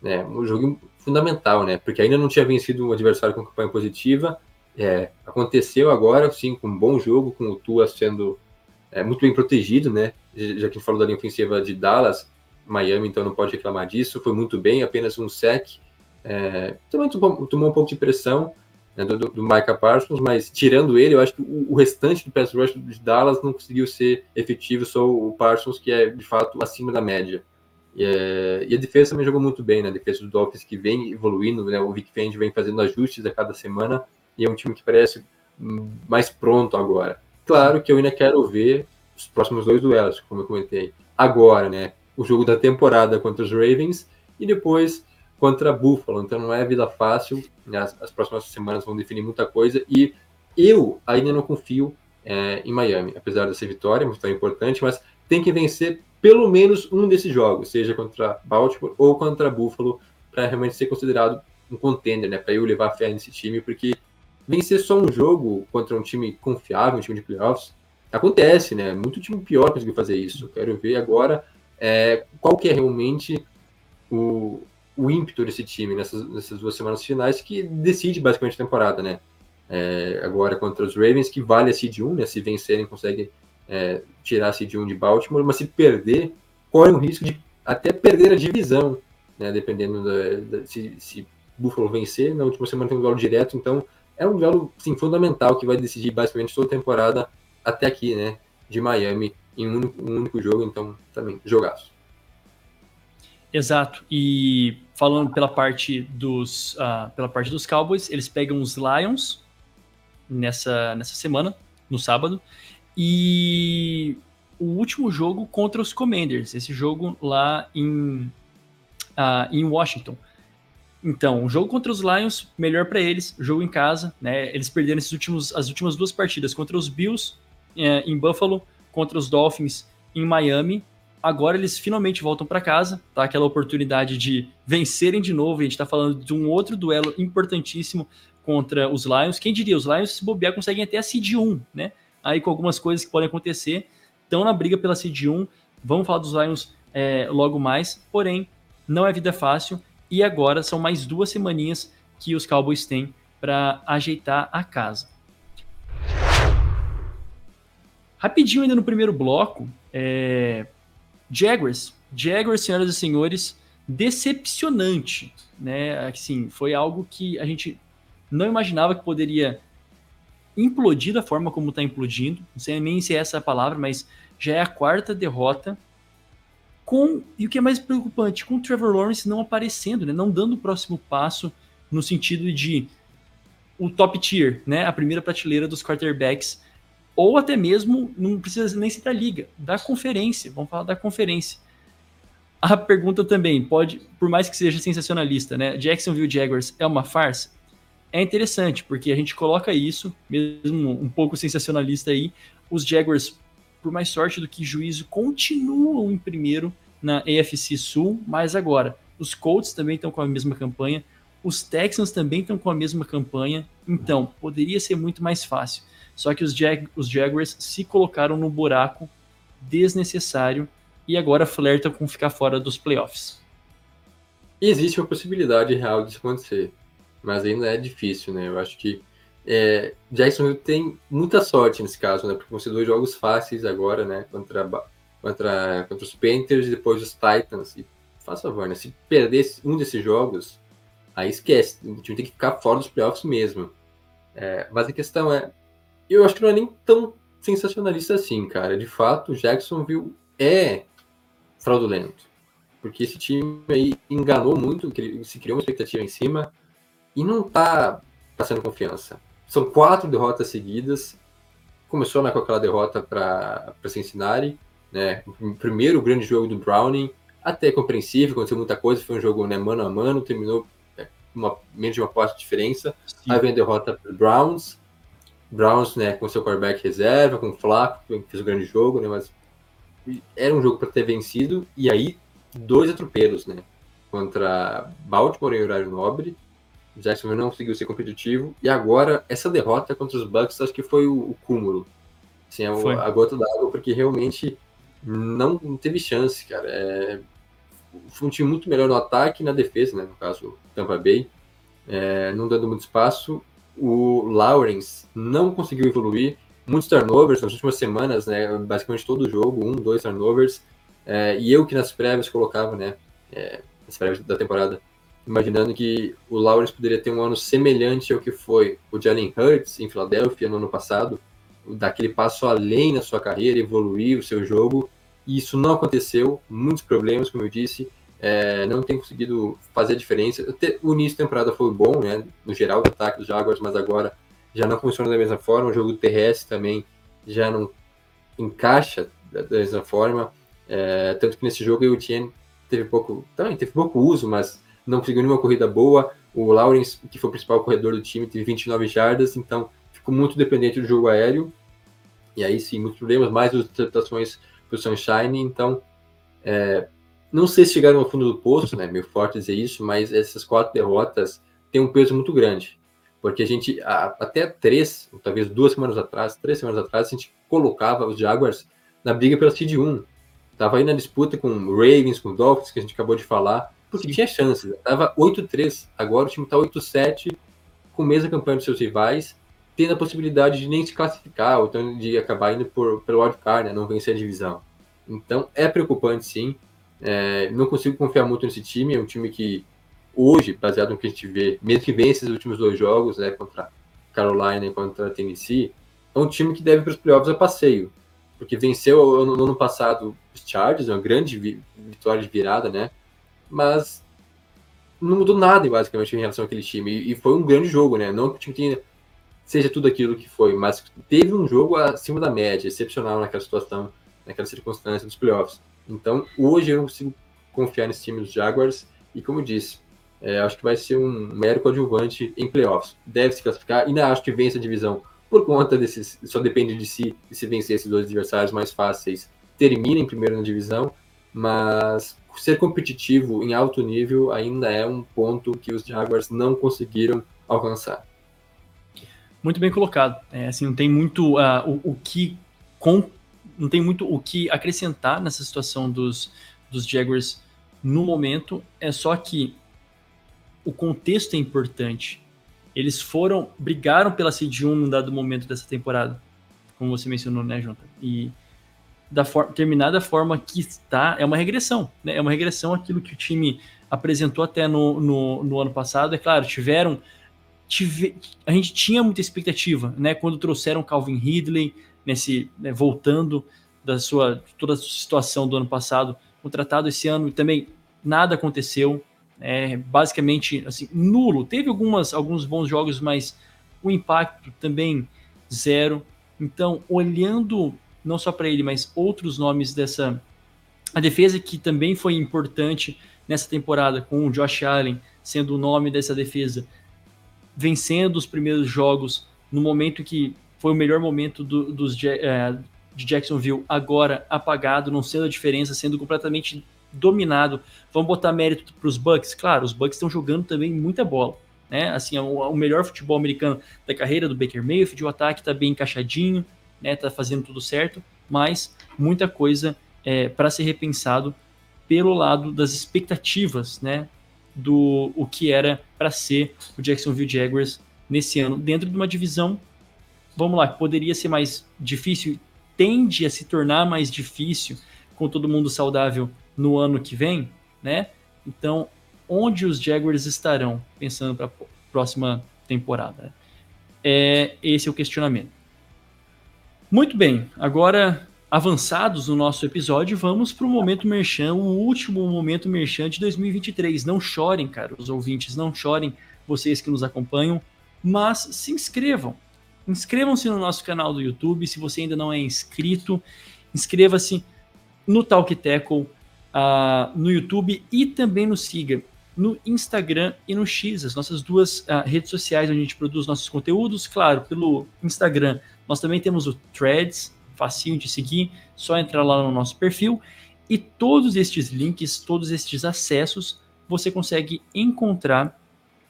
S2: né, um jogo fundamental, né? Porque ainda não tinha vencido um adversário com campanha positiva. É, aconteceu agora, sim, com um bom jogo, com o Tua sendo é, muito bem protegido, né? Já que a gente falou da linha ofensiva de Dallas, Miami, então não pode reclamar disso. Foi muito bem, apenas um sec. É, também tomou, tomou um pouco de pressão, né, do, do Micah Parsons, mas tirando ele, eu acho que o, o, restante do pass rush de Dallas não conseguiu ser efetivo, só o Parsons, que é de fato acima da média. E, é, e a defesa também jogou muito bem, né? A defesa do Dolphins que vem evoluindo, né? O Vic Fendi vem fazendo ajustes a cada semana e é um time que parece mais pronto agora. Claro que eu ainda quero ver os próximos dois duelos, como eu comentei. Agora, né? O jogo da temporada contra os Ravens e depois contra Buffalo. Então não é vida fácil. Né? As, as, próximas semanas vão definir muita coisa. E eu ainda não confio é, em Miami, apesar dessa vitória, muito importante, mas tem que vencer pelo menos um desses jogos, seja contra Baltimore ou contra Buffalo, para realmente ser considerado um contender, né? Para eu levar fé nesse time, porque vencer só um jogo contra um time confiável, um time de playoffs, acontece, né? Muito time pior conseguiu fazer isso. Quero ver agora é, qual que é realmente o, o ímpeto desse time nessas, nessas duas semanas finais que decide basicamente a temporada, né? É, agora contra os Ravens, que vale a seed 1, né? Se vencerem, consegue é, tirar a seed 1 de Baltimore, mas se perder, corre o risco de até perder a divisão, né? Dependendo da, da, se, se Buffalo vencer, na última semana tem um duelo direto, então é um duelo assim, fundamental que vai decidir basicamente toda a temporada até aqui, né? De Miami em um único, um único jogo, então também jogaço.
S1: Exato. E falando pela parte dos uh, pela parte dos Cowboys, eles pegam os Lions nessa nessa semana, no sábado, e o último jogo contra os Commanders, esse jogo lá em uh, em Washington. Então, o jogo contra os Lions, melhor para eles, jogo em casa, né? Eles perderam esses últimos, as últimas duas partidas contra os Bills eh, em Buffalo, contra os Dolphins em Miami agora eles finalmente voltam para casa, tá? Aquela oportunidade de vencerem de novo. A gente está falando de um outro duelo importantíssimo contra os Lions. Quem diria, os Lions, se bobear, conseguem até a seed 1, né? Aí com algumas coisas que podem acontecer, estão na briga pela seed 1. Vamos falar dos Lions é, logo mais, porém, não é vida fácil. E agora são mais duas semaninhas que os Cowboys têm para ajeitar a casa. Rapidinho ainda no primeiro bloco, é, Jaguars. Jaguars, senhoras e senhores, decepcionante, né? Assim, foi algo que a gente não imaginava que poderia implodir da forma como está implodindo. Não sei nem se é essa a palavra, mas já é a quarta derrota. Com e o que é mais preocupante, com o Trevor Lawrence não aparecendo, né? Não dando o próximo passo no sentido de o top tier, né? A primeira prateleira dos quarterbacks ou até mesmo, não precisa nem citar liga, da conferência, vamos falar da conferência. A pergunta também, pode, por mais que seja sensacionalista, né? Jacksonville Jaguars é uma farsa? É interessante, porque a gente coloca isso, mesmo um pouco sensacionalista aí, os Jaguars, por mais sorte do que juízo, continuam em primeiro na AFC Sul, mas agora os Colts também estão com a mesma campanha, os Texans também estão com a mesma campanha, então poderia ser muito mais fácil. Só que os, Jag os Jaguars se colocaram no buraco desnecessário e agora flertam com ficar fora dos playoffs.
S2: Existe uma possibilidade real disso acontecer, mas ainda é difícil, né? Eu acho que é, Jacksonville tem muita sorte nesse caso, né? Porque vão ser dois jogos fáceis agora, né? Contra, contra, contra os Panthers e depois os Titans. E faz favor, né? Se perder um desses jogos, aí esquece. O time tem que ficar fora dos playoffs mesmo. É, mas a questão é, eu acho que não é nem tão sensacionalista assim, cara. De fato, Jacksonville é fraudulento. Porque esse time aí enganou muito, se criou uma expectativa em cima e não tá passando confiança. São quatro derrotas seguidas. Começou né, com aquela derrota para Cincinnati, né? O primeiro grande jogo do Browning, até compreensível, aconteceu muita coisa, foi um jogo né, mano a mano, terminou é, uma, menos de uma posse de diferença. Sim. Aí vem a derrota para Browns, Browns, né, com seu quarterback reserva, com o Flaco, que fez um grande jogo, né, mas era um jogo para ter vencido, e aí dois atropelos, né, contra Baltimore em horário nobre, Jacksonville não conseguiu ser competitivo, e agora essa derrota contra os Bucks acho que foi o, o cúmulo, assim, a, é a gota d'água, porque realmente não, não, teve chance, cara, é, foi um time muito melhor no ataque e na defesa, né, no caso Tampa Bay, é, não dando muito espaço, o Lawrence não conseguiu evoluir, muitos turnovers nas últimas semanas, né? Basicamente todo o jogo, um, dois turnovers. É, e eu que nas prévias colocava, né? É, nas prévias da temporada, imaginando que o Lawrence poderia ter um ano semelhante ao que foi o Jalen Hurts em Filadélfia no ano passado, daquele passo além na sua carreira, evoluir o seu jogo. E isso não aconteceu, muitos problemas, como eu disse é, não tem conseguido fazer a diferença. O início da temporada foi bom, né? No geral, o ataque dos Jaguars, mas agora já não funciona da mesma forma. O jogo terrestre também já não encaixa da, mesma forma. É, tanto que nesse jogo o Etienne teve pouco, também teve pouco uso, mas não conseguiu nenhuma corrida boa. O Lawrence, que foi o principal corredor do time, teve 29 jardas, então ficou muito dependente do jogo aéreo. E aí sim, muitos problemas, mais interpretações para o Sunshine. Então, é, não sei se chegaram ao fundo do poço, né? Meio forte dizer isso, mas essas quatro derrotas têm um peso muito grande. Porque a gente, até três, talvez duas semanas atrás, três semanas atrás, a gente colocava os Jaguars na briga pela Seed 1. Tava aí na disputa com Ravens, com Dolphins, que a gente acabou de falar, porque tinha chances. Tava 8-3, agora o time tá 8-7, com a mesma campanha dos seus rivais, tendo a possibilidade de nem se classificar, ou então de acabar indo por, pelo wildcard, né? Não vencer a divisão. Então é preocupante sim. É, não consigo confiar muito nesse time. É um time que, hoje, baseado no que a gente vê, mesmo que vença esses últimos dois jogos, né, contra Carolina e contra Tennessee, é um time que deve para os playoffs a passeio. Porque venceu no, no ano passado os Chargers, uma grande vi vitória de virada, né? Mas não mudou nada, basicamente, em relação àquele time. E, e foi um grande jogo, né? Não que o time tenha, seja tudo aquilo que foi, mas teve um jogo acima da média, excepcional naquela situação, naquela circunstância dos playoffs. Então, hoje eu não consigo confiar nesse time dos Jaguars. E como eu disse, é, acho que vai ser um mero coadjuvante em playoffs. Deve se classificar. Ainda acho que vence a divisão por conta desses. Só depende de si, de se vencer esses dois adversários mais fáceis. Termina em primeiro na divisão. Mas ser competitivo em alto nível ainda é um ponto que os Jaguars não conseguiram alcançar.
S1: Muito bem colocado. É, assim, não tem muito uh, o, o que com não tem muito o que acrescentar nessa situação dos, dos Jaguars no momento. É só que o contexto é importante. Eles foram, brigaram pela seed 1 num dado momento dessa temporada, como você mencionou, né, Jonathan? E da for terminar da forma que está, é uma regressão, né? É uma regressão aquilo que o time apresentou até no, no, no ano passado. É claro, tiveram. Tive, a gente tinha muita expectativa, né? Quando trouxeram Calvin Ridley, nesse né, voltando da sua toda a situação do ano passado, contratado esse ano e também nada aconteceu, é basicamente assim nulo. Teve algumas alguns bons jogos, mas o impacto também zero. Então, olhando não só para ele, mas outros nomes dessa a defesa que também foi importante nessa temporada com o Josh Allen sendo o nome dessa defesa. vencendo os primeiros jogos no momento que foi o melhor momento do, dos, é, de Jacksonville, agora apagado, não sendo a diferença, sendo completamente dominado. Vamos botar mérito para os Bucks? Claro, os Bucks estão jogando também muita bola. Né? Assim, é o, o, melhor futebol americano da carreira do Baker Mayfield, o ataque está bem encaixadinho, né? Tá fazendo tudo certo, mas muita coisa é, para ser repensado pelo lado das expectativas, né? Do o que era para ser o Jacksonville Jaguars nesse ano, dentro de uma divisão, vamos lá, poderia ser mais difícil, tende a se tornar mais difícil com todo mundo saudável no ano que vem, né? Então, onde os Jaguars estarão pensando para a próxima temporada? É esse é o questionamento. Muito bem, agora avançados no nosso episódio, vamos para o momento merchan, o último momento merchan de 2023. Não chorem, cara, os ouvintes, não chorem, vocês que nos acompanham, mas se inscrevam. Inscrevam-se no nosso canal do YouTube, se você ainda não é inscrito, inscreva-se no Talk Tackle, uh, no YouTube e também nos siga no Instagram e no X, as nossas duas uh, redes sociais onde a gente produz nossos conteúdos. Claro, pelo Instagram nós também temos o Threads, facinho de seguir, só entrar lá no nosso perfil. E todos estes links, todos estes acessos, você consegue encontrar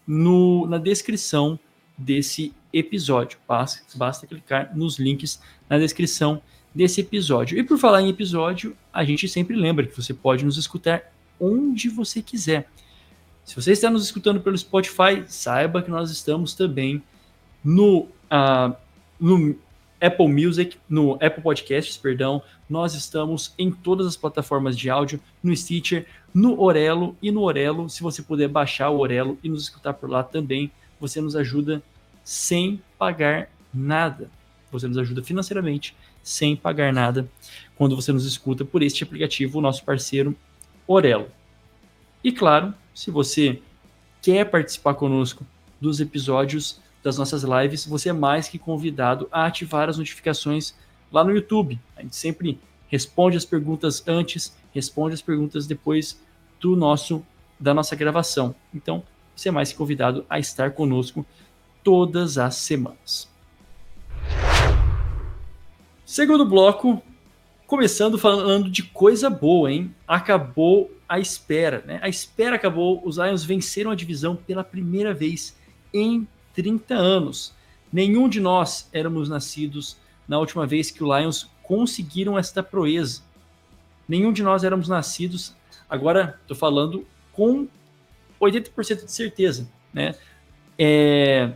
S1: no, na descrição desse episódio. Basta, basta clicar nos links na descrição desse episódio. E por falar em episódio, a gente sempre lembra que você pode nos escutar onde você quiser. Se você está nos escutando pelo Spotify, saiba que nós estamos também no, uh, no Apple Music, no Apple Podcasts, perdão. Nós estamos em todas as plataformas de áudio, no Stitcher, no Orelo e no Orelo. Se você puder baixar o Orelo e nos escutar por lá também, você nos ajuda sem pagar nada. Você nos ajuda financeiramente sem pagar nada quando você nos escuta por este aplicativo, o nosso parceiro Orelo. E claro, se você quer participar conosco dos episódios das nossas lives, você é mais que convidado a ativar as notificações lá no YouTube. A gente sempre responde as perguntas antes, responde as perguntas depois do nosso da nossa gravação. Então, você é mais que convidado a estar conosco todas as semanas. Segundo bloco, começando falando de coisa boa, hein? Acabou a espera, né? A espera acabou, os Lions venceram a divisão pela primeira vez em 30 anos. Nenhum de nós éramos nascidos na última vez que o Lions conseguiram esta proeza. Nenhum de nós éramos nascidos, agora estou falando com 80% de certeza, né? É,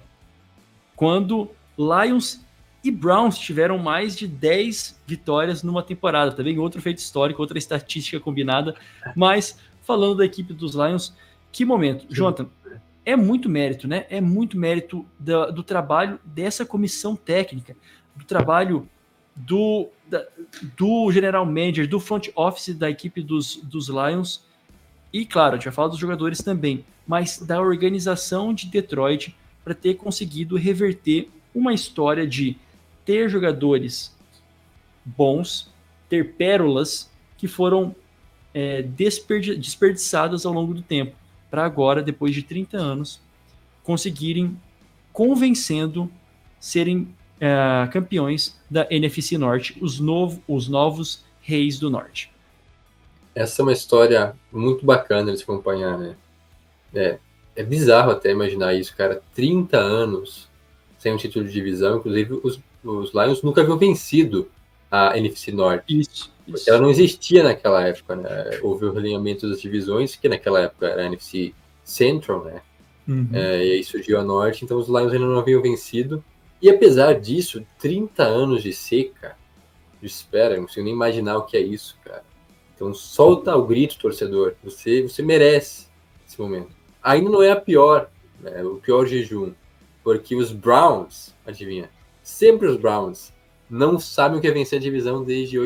S1: quando Lions e Browns tiveram mais de 10 vitórias numa temporada. Também outro feito histórico, outra estatística combinada. Mas falando da equipe dos Lions, que momento. Jonathan, é muito mérito, né? É muito mérito do, do trabalho dessa comissão técnica, do trabalho do, da, do general manager, do front office da equipe dos, dos Lions. E claro, a gente vai falar dos jogadores também, mas da organização de Detroit para ter conseguido reverter uma história de ter jogadores bons, ter pérolas que foram é, desperdi desperdiçadas ao longo do tempo, para agora, depois de 30 anos, conseguirem convencendo serem é, campeões da NFC Norte, os, novo, os novos reis do Norte.
S2: Essa é uma história muito bacana de se acompanhar, né? É, é bizarro até imaginar isso, cara. 30 anos sem um título de divisão, inclusive os os Lions nunca haviam vencido a NFC Norte.
S1: Isso,
S2: isso. Ela não existia naquela época, né? Houve o realinhamento das divisões, que naquela época era a NFC Central, né? Uhum. É, e aí surgiu a Norte, então os Lions ainda não haviam vencido. E apesar disso, 30 anos de seca, de espera, não consigo nem imaginar o que é isso, cara. Então solta o grito, torcedor. Você, você merece esse momento. Ainda não é a pior, né? o pior jejum, porque os Browns, adivinha, sempre os Browns não sabem o que é vencer a divisão desde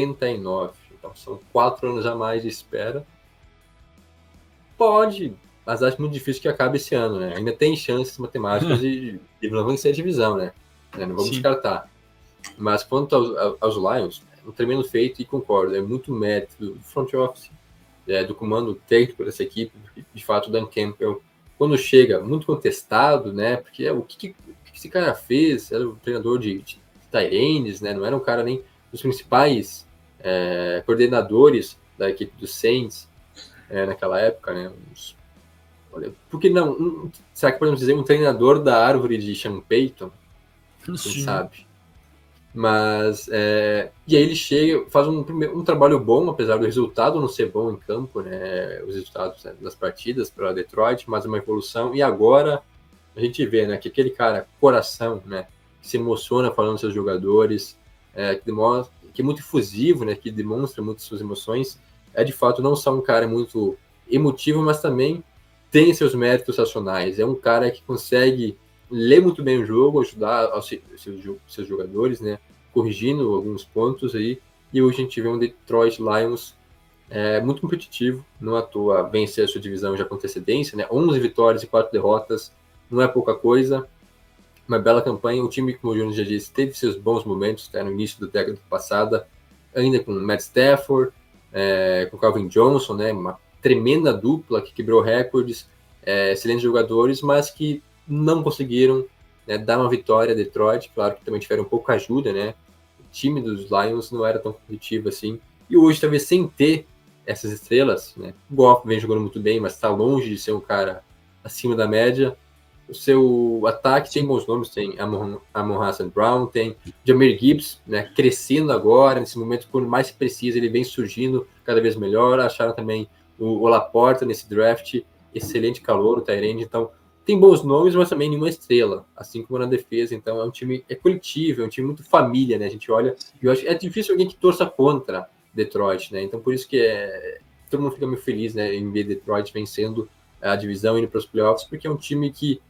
S2: 89. Então são quatro anos a mais de espera. Pode, mas acho muito difícil que acabe esse ano, né? Ainda tem chances matemáticas de, de não vencer a divisão, né? Não vamos Sim. descartar. Mas quanto aos, aos Lions, é um tremendo feito e concordo, é muito mérito do front office, é, do comando técnico dessa equipe, de fato, Dan Campbell quando chega, muito contestado, né? Porque é, o que, que, esse cara fez? Era o treinador de, de Tyrannes, né? Não era um cara nem dos principais é, coordenadores da equipe do Saints é, naquela época, né? Uns, olha, por que não? Um, será que podemos dizer um treinador da árvore de Sean Payton? Quem sabe? Mas, é, e aí ele chega, faz um, um trabalho bom, apesar do resultado não ser bom em campo, né? Os resultados né, das partidas para Detroit, mas uma evolução. E agora a gente vê, né, que aquele cara, coração, né? Que se emociona falando dos seus jogadores, é, que, demonstra, que é muito efusivo, né? Que demonstra muito suas emoções. É de fato não só um cara muito emotivo, mas também tem seus méritos racionais. É um cara que consegue lê muito bem o jogo, ajudar seus, seus jogadores, né? Corrigindo alguns pontos aí. E hoje a gente vê um Detroit Lions é, muito competitivo, não à toa vencer a sua divisão já com antecedência, né? 11 vitórias e 4 derrotas, não é pouca coisa. Uma bela campanha. O time, como o Jonas já disse, teve seus bons momentos né, no início da década passada, ainda com Matt Stafford, é, com Calvin Johnson, né? Uma tremenda dupla que quebrou recordes, é, excelentes jogadores, mas que não conseguiram né, dar uma vitória a Detroit. Claro que também tiveram pouco ajuda, né? O time dos Lions não era tão competitivo assim. E hoje, talvez sem ter essas estrelas, né? O Goff vem jogando muito bem, mas está longe de ser um cara acima da média. O seu ataque tem bons nomes, tem Amon, Amon Hassan Brown, tem Jamir Gibbs, né? Crescendo agora, nesse momento, quando mais precisa, ele vem surgindo cada vez melhor. Acharam também o, o Laporta nesse draft, excelente calor, o Tyrande, então tem bons nomes, mas também nenhuma estrela, assim como na defesa. Então é um time é coletivo, é um time muito família, né? A gente olha, eu acho é difícil alguém que torça contra Detroit, né? Então por isso que é todo mundo fica muito feliz, né, em ver Detroit vencendo a divisão indo para os playoffs, porque é um time que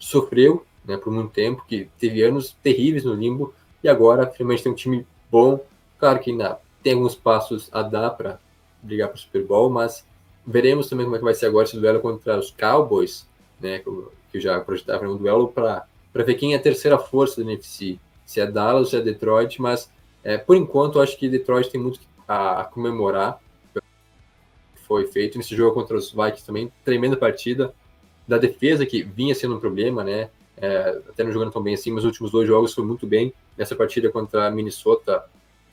S2: sofreu, né, por muito tempo, que teve anos terríveis no limbo e agora finalmente tem um time bom. Claro que ainda tem alguns passos a dar para brigar para o Super Bowl, mas veremos também como é que vai ser agora esse duelo contra os Cowboys né, que eu já projetava no duelo para ver quem é a terceira força do NFC, se é Dallas ou se é Detroit, mas é, por enquanto eu acho que Detroit tem muito a, a comemorar. Foi feito. Nesse jogo contra os Vikings também, tremenda partida da defesa que vinha sendo um problema, né? É, até não jogando tão bem assim, mas os últimos dois jogos foi muito bem. Nessa partida contra a Minnesota,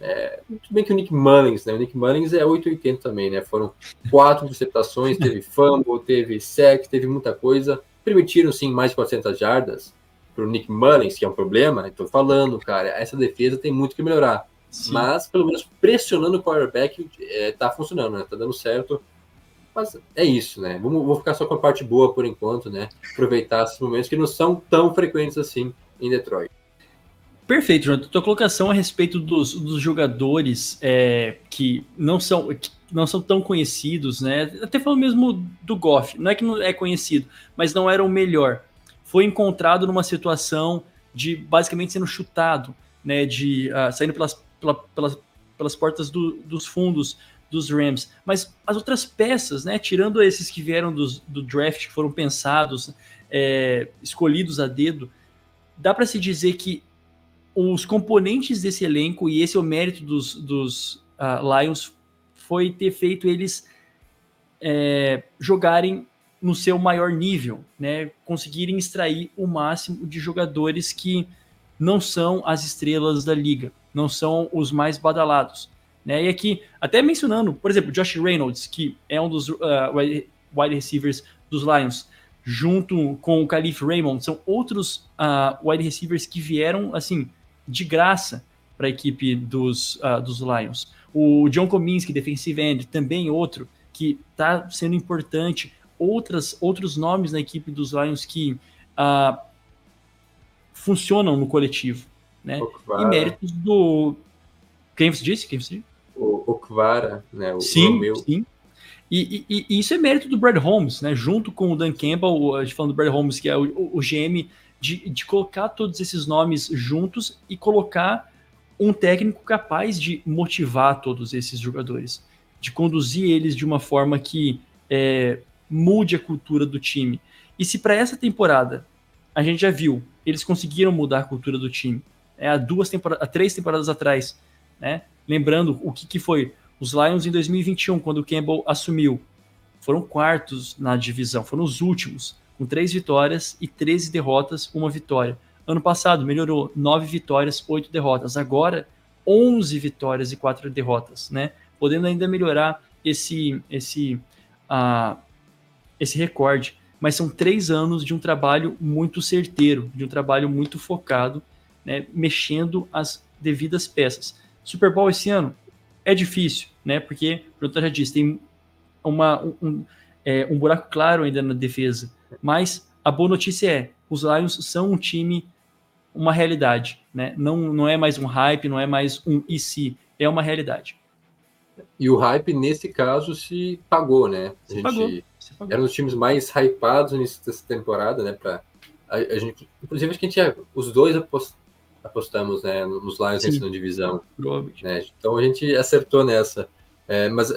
S2: é, muito bem que o Nick Mullins, né? O Nick Mullins é 880 também, né? Foram quatro interceptações, teve fumble, teve sec, teve muita coisa. Permitiram, sim, mais de 400 jardas para o Nick Mullins, que é um problema. Estou falando, cara, essa defesa tem muito que melhorar. Sim. Mas, pelo menos, pressionando o quarterback, é, tá funcionando, né? Tá dando certo. Mas é isso, né? Vou ficar só com a parte boa por enquanto, né? Aproveitar esses momentos que não são tão frequentes assim em Detroit.
S1: Perfeito, João. Tua colocação a respeito dos, dos jogadores é, que não são que não são tão conhecidos, né? Até falando mesmo do Goff, não é que não é conhecido, mas não era o melhor. Foi encontrado numa situação de basicamente sendo chutado, né? De uh, saindo pelas, pela, pelas, pelas portas do, dos fundos dos Rams. Mas as outras peças, né? Tirando esses que vieram dos, do draft, que foram pensados, é, escolhidos a dedo, dá para se dizer que os componentes desse elenco, e esse é o mérito dos, dos uh, Lions, foi ter feito eles é, jogarem no seu maior nível, né? Conseguirem extrair o máximo de jogadores que não são as estrelas da liga, não são os mais badalados. Né? E aqui, até mencionando, por exemplo, Josh Reynolds, que é um dos uh, wide receivers dos Lions, junto com o Khalif Raymond, são outros uh, wide receivers que vieram, assim, de graça para a equipe dos, uh, dos Lions. O John Cominsky, defensive end, também outro que está sendo importante. Outras, outros nomes na equipe dos Lions que uh, funcionam no coletivo. Né? E méritos do. Quem você disse? Quem você disse?
S2: Okvara, né? O
S1: sim, Romeu. sim. E, e, e, isso é mérito do Brad Holmes, né? Junto com o Dan Campbell, a gente falando do Brad Holmes, que é o, o GM de, de colocar todos esses nomes juntos e colocar um técnico capaz de motivar todos esses jogadores, de conduzir eles de uma forma que é, mude a cultura do time. E se para essa temporada a gente já viu, eles conseguiram mudar a cultura do time, é, há duas temporadas, há três temporadas atrás, né? Lembrando o que, que foi os Lions em 2021, quando o Campbell assumiu, foram quartos na divisão, foram os últimos com três vitórias e 13 derrotas, uma vitória. Ano passado melhorou, nove vitórias, oito derrotas. Agora, 11 vitórias e quatro derrotas, né? Podendo ainda melhorar esse esse uh, esse recorde. Mas são três anos de um trabalho muito certeiro, de um trabalho muito focado, né? Mexendo as devidas peças. Super Bowl esse ano é difícil, né? Porque, como eu já disse, tem uma, um, é, um buraco claro ainda na defesa. Mas a boa notícia é: os Lions são um time, uma realidade. Né? Não, não é mais um hype, não é mais um e se, é uma realidade.
S2: E o hype, nesse caso, se pagou, né? A gente pagou, pagou. era um dos times mais hypados nessa temporada, né? Pra, a, a gente, inclusive, acho que a gente, os dois apostamos né, nos Lions Sim. nessa divisão. Né? Então a gente acertou nessa. É, mas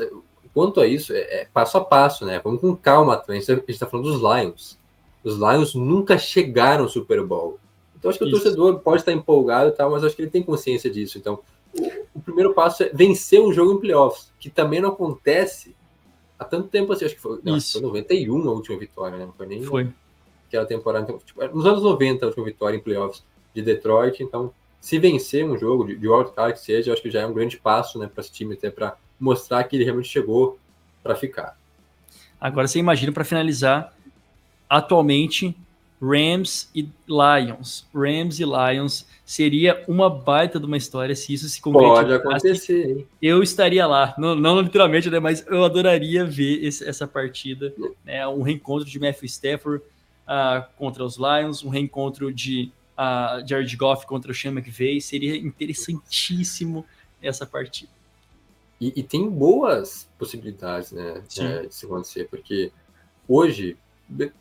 S2: quanto a isso, é, é, passo a passo, né? Vamos com calma também. A gente está falando dos Lions. Os Lions nunca chegaram ao Super Bowl. Então acho que isso. o torcedor pode estar empolgado e tal, mas acho que ele tem consciência disso. Então o, o, primeiro passo é vencer um jogo em playoffs, que também não acontece há tanto tempo assim. Acho que foi, não, foi 91 a última vitória, né? Não foi nem
S1: foi.
S2: aquela temporada. Tipo, nos anos 90 a última vitória em playoffs de Detroit. Então, se vencer um jogo de, de wildcard que seja, acho que já é um grande passo né, para esse time até para mostrar que ele realmente chegou para ficar.
S1: Agora você imagina para finalizar, atualmente Rams e Lions. Rams e Lions seria uma baita de uma história se isso se
S2: concretizasse. Pode acontecer, hein?
S1: Eu estaria lá, não, não literalmente, né, mas eu adoraria ver esse, essa partida, né, um reencontro de Matthew Stafford uh, contra os Lions, um reencontro de uh, Jared Goff contra o Sean McVay, seria interessantíssimo essa partida.
S2: E, e tem boas possibilidades, né, é, de se acontecer, porque hoje,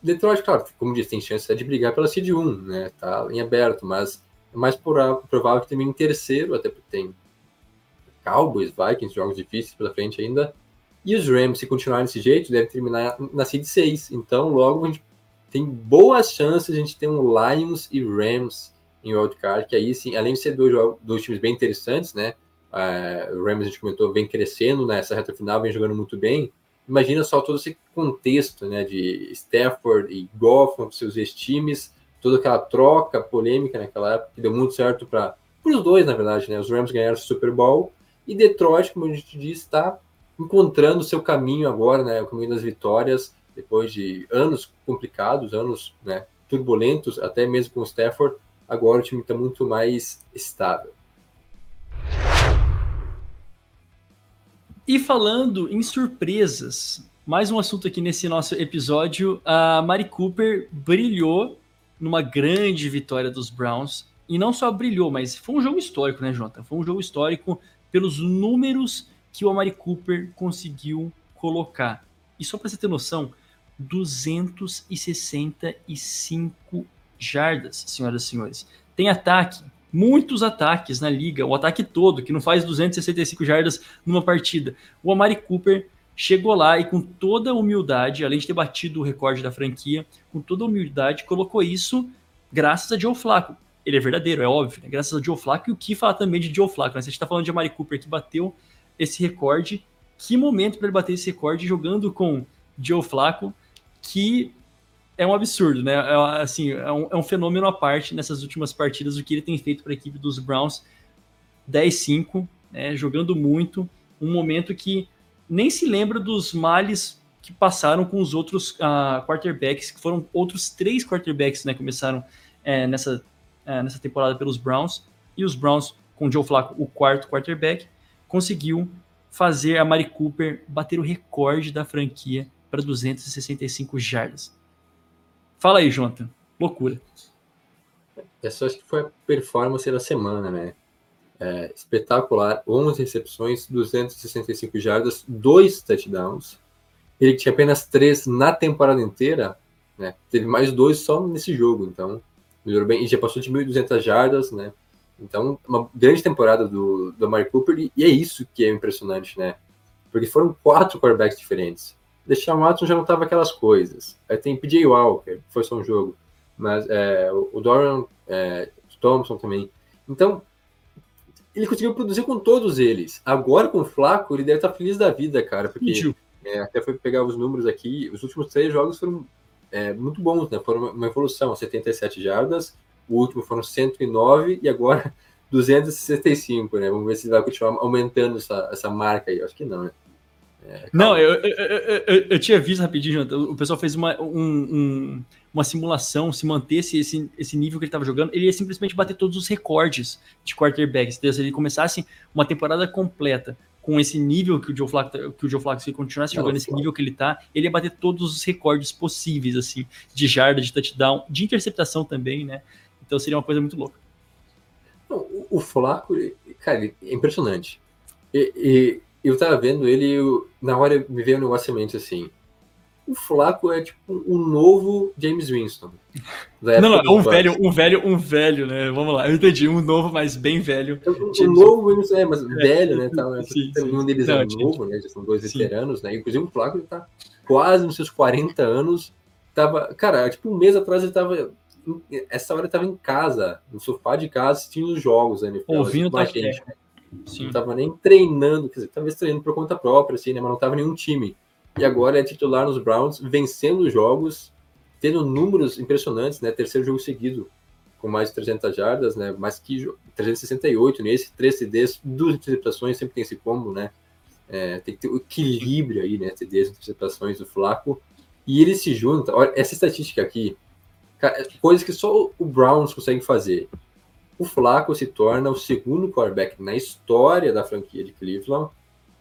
S2: Detroit, claro, como disse, tem chance de brigar pela Seed 1, né, tá em aberto, mas é mais provável que termine em terceiro, até porque tem Cowboys, Vikings, jogos difíceis pela frente ainda, e os Rams, se continuarem desse jeito, devem terminar na Seed 6, então logo a gente tem boas chances a gente ter um Lions e Rams em wildcard, que aí sim, além de ser dois, dois times bem interessantes, né, Uh, o Rams, a gente comentou, vem crescendo nessa reta final, vem jogando muito bem. Imagina só todo esse contexto né, de Stafford e Goff com seus ex-times, toda aquela troca polêmica naquela época, que deu muito certo para os dois, na verdade. Né? Os Rams ganharam o Super Bowl e Detroit, como a gente disse, está encontrando o seu caminho agora, né, o caminho das vitórias, depois de anos complicados, anos né, turbulentos, até mesmo com o Stafford. Agora o time está muito mais estável.
S1: E falando em surpresas, mais um assunto aqui nesse nosso episódio. A Mari Cooper brilhou numa grande vitória dos Browns. E não só brilhou, mas foi um jogo histórico, né, Jota? Foi um jogo histórico pelos números que o Amari Cooper conseguiu colocar. E só para você ter noção, 265 jardas, senhoras e senhores. Tem ataque, muitos ataques na liga, o ataque todo, que não faz 265 jardas numa partida. O Amari Cooper chegou lá e com toda humildade, além de ter batido o recorde da franquia, com toda humildade, colocou isso graças a Joe Flacco. Ele é verdadeiro, é óbvio, né? graças a Joe Flacco e o que falar também de Joe Flacco. Né? Se a gente está falando de Amari Cooper que bateu esse recorde, que momento para ele bater esse recorde jogando com Joe Flacco, que é um absurdo, né? É, assim, é um, é um, fenômeno à parte nessas últimas partidas, o que ele tem feito para a equipe dos Browns 10-5, né? jogando muito, um momento que nem se lembra dos males que passaram com os outros uh, quarterbacks, que foram outros três quarterbacks, né? Começaram é, nessa, é, nessa temporada pelos Browns, e os Browns, com o Joe Flacco, o quarto quarterback, conseguiu fazer a Mari Cooper bater o recorde da franquia para 265 jardas. Fala aí, Jonathan. Loucura.
S2: Essa acho que foi a performance da semana, né? É, espetacular. 11 recepções, 265 jardas, dois touchdowns. Ele tinha apenas três na temporada inteira, né? Teve mais dois só nesse jogo, então melhorou bem. E já passou de 1.200 jardas, né? Então, uma grande temporada do, do Amari Cooper, e, e é isso que é impressionante, né? Porque foram quatro quarterbacks diferentes. Deshaun Watson já não tava aquelas coisas. Aí tem PJ Walker, foi só um jogo. Mas é, o Dorian é, Thompson também. Então, ele conseguiu produzir com todos eles. Agora, com o Flaco, ele deve estar feliz da vida, cara. Porque é, até foi pegar os números aqui. Os últimos três jogos foram é, muito bons, né? Foram uma evolução, 77 jardas, o último foram 109 e agora 265, né? Vamos ver se vai continuar aumentando essa, essa marca aí. Acho que não, né?
S1: É, não, eu, eu, eu, eu, tinha visto rapidinho, o pessoal fez uma, um, um, uma simulação, se mantesse esse, esse nível que ele estava jogando, ele ia simplesmente bater todos os recordes de quarterbacks. Então, se ele começasse uma temporada completa com esse nível que o Joe Flacco, que o Joe Flacco se continuasse jogando esse nível que ele tá, ele ia bater todos os recordes possíveis, assim, de jarda, de touchdown, de interceptação também, né? Então seria uma coisa muito louca.
S2: O, o Flacco, cara, é impressionante. E, e, eu tava vendo ele, eu, na hora me veio um negócio em mente assim. O Flaco é tipo um novo James Winston.
S1: Não, não, é um velho, um velho, um velho, né? Vamos lá, eu entendi, um novo, mas bem velho.
S2: Um, um novo Winston, é, mas é, velho, né? Tá, sim, sim. Um deles é novo, né? Já são dois sim. veteranos, né? Inclusive o Flaco ele tá quase nos seus 40 anos. Tava, cara, tipo um mês atrás ele tava essa hora ele tava em casa, no sofá de casa, assistindo os jogos, né?
S1: Ouvindo
S2: a gente. Sim. Não estava nem treinando, quer dizer, talvez treinando por conta própria, assim, né? Mas não estava nenhum time. E agora é titular nos Browns, vencendo jogos, tendo números impressionantes, né? Terceiro jogo seguido com mais de 300 jardas, né? Mais que 368 nesse, 3 TDs, duas interceptações, sempre tem esse combo, né? É, tem que ter o equilíbrio aí, né? TDs, interceptações do Flaco. E ele se junta, olha, essa estatística aqui, cara, coisas que só o Browns consegue fazer o Flaco se torna o segundo quarterback na história da franquia de Cleveland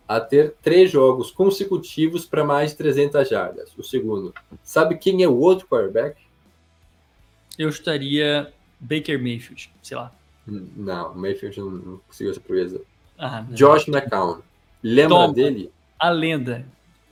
S2: a ter três jogos consecutivos para mais de 300 jardas. O segundo. Sabe quem é o outro quarterback?
S1: Eu estaria Baker Mayfield, sei lá.
S2: Não, Mayfield não, não conseguiu essa proeza. Ah, Josh McCown. Lembra Toma, dele?
S1: A lenda.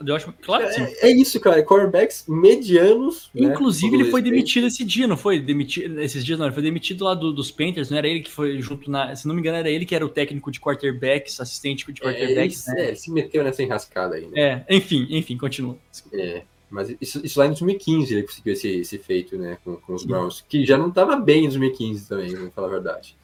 S1: Josh, claro que sim.
S2: É, é isso, cara. Quarterbacks medianos.
S1: Né? Inclusive, né, ele foi demitido esse dia, não foi? Demitido, esses dias não, ele foi demitido lá do, dos Panthers, não era ele que foi junto na. Se não me engano, era ele que era o técnico de quarterbacks, assistente de quarterbacks.
S2: É, ele, né? é, ele se meteu nessa enrascada aí,
S1: né? É, enfim, enfim, continua.
S2: É, mas isso, isso, lá em 2015 ele conseguiu esse, esse feito, né, com, com os Browns, que já não estava bem em 2015 também, vamos falar a verdade.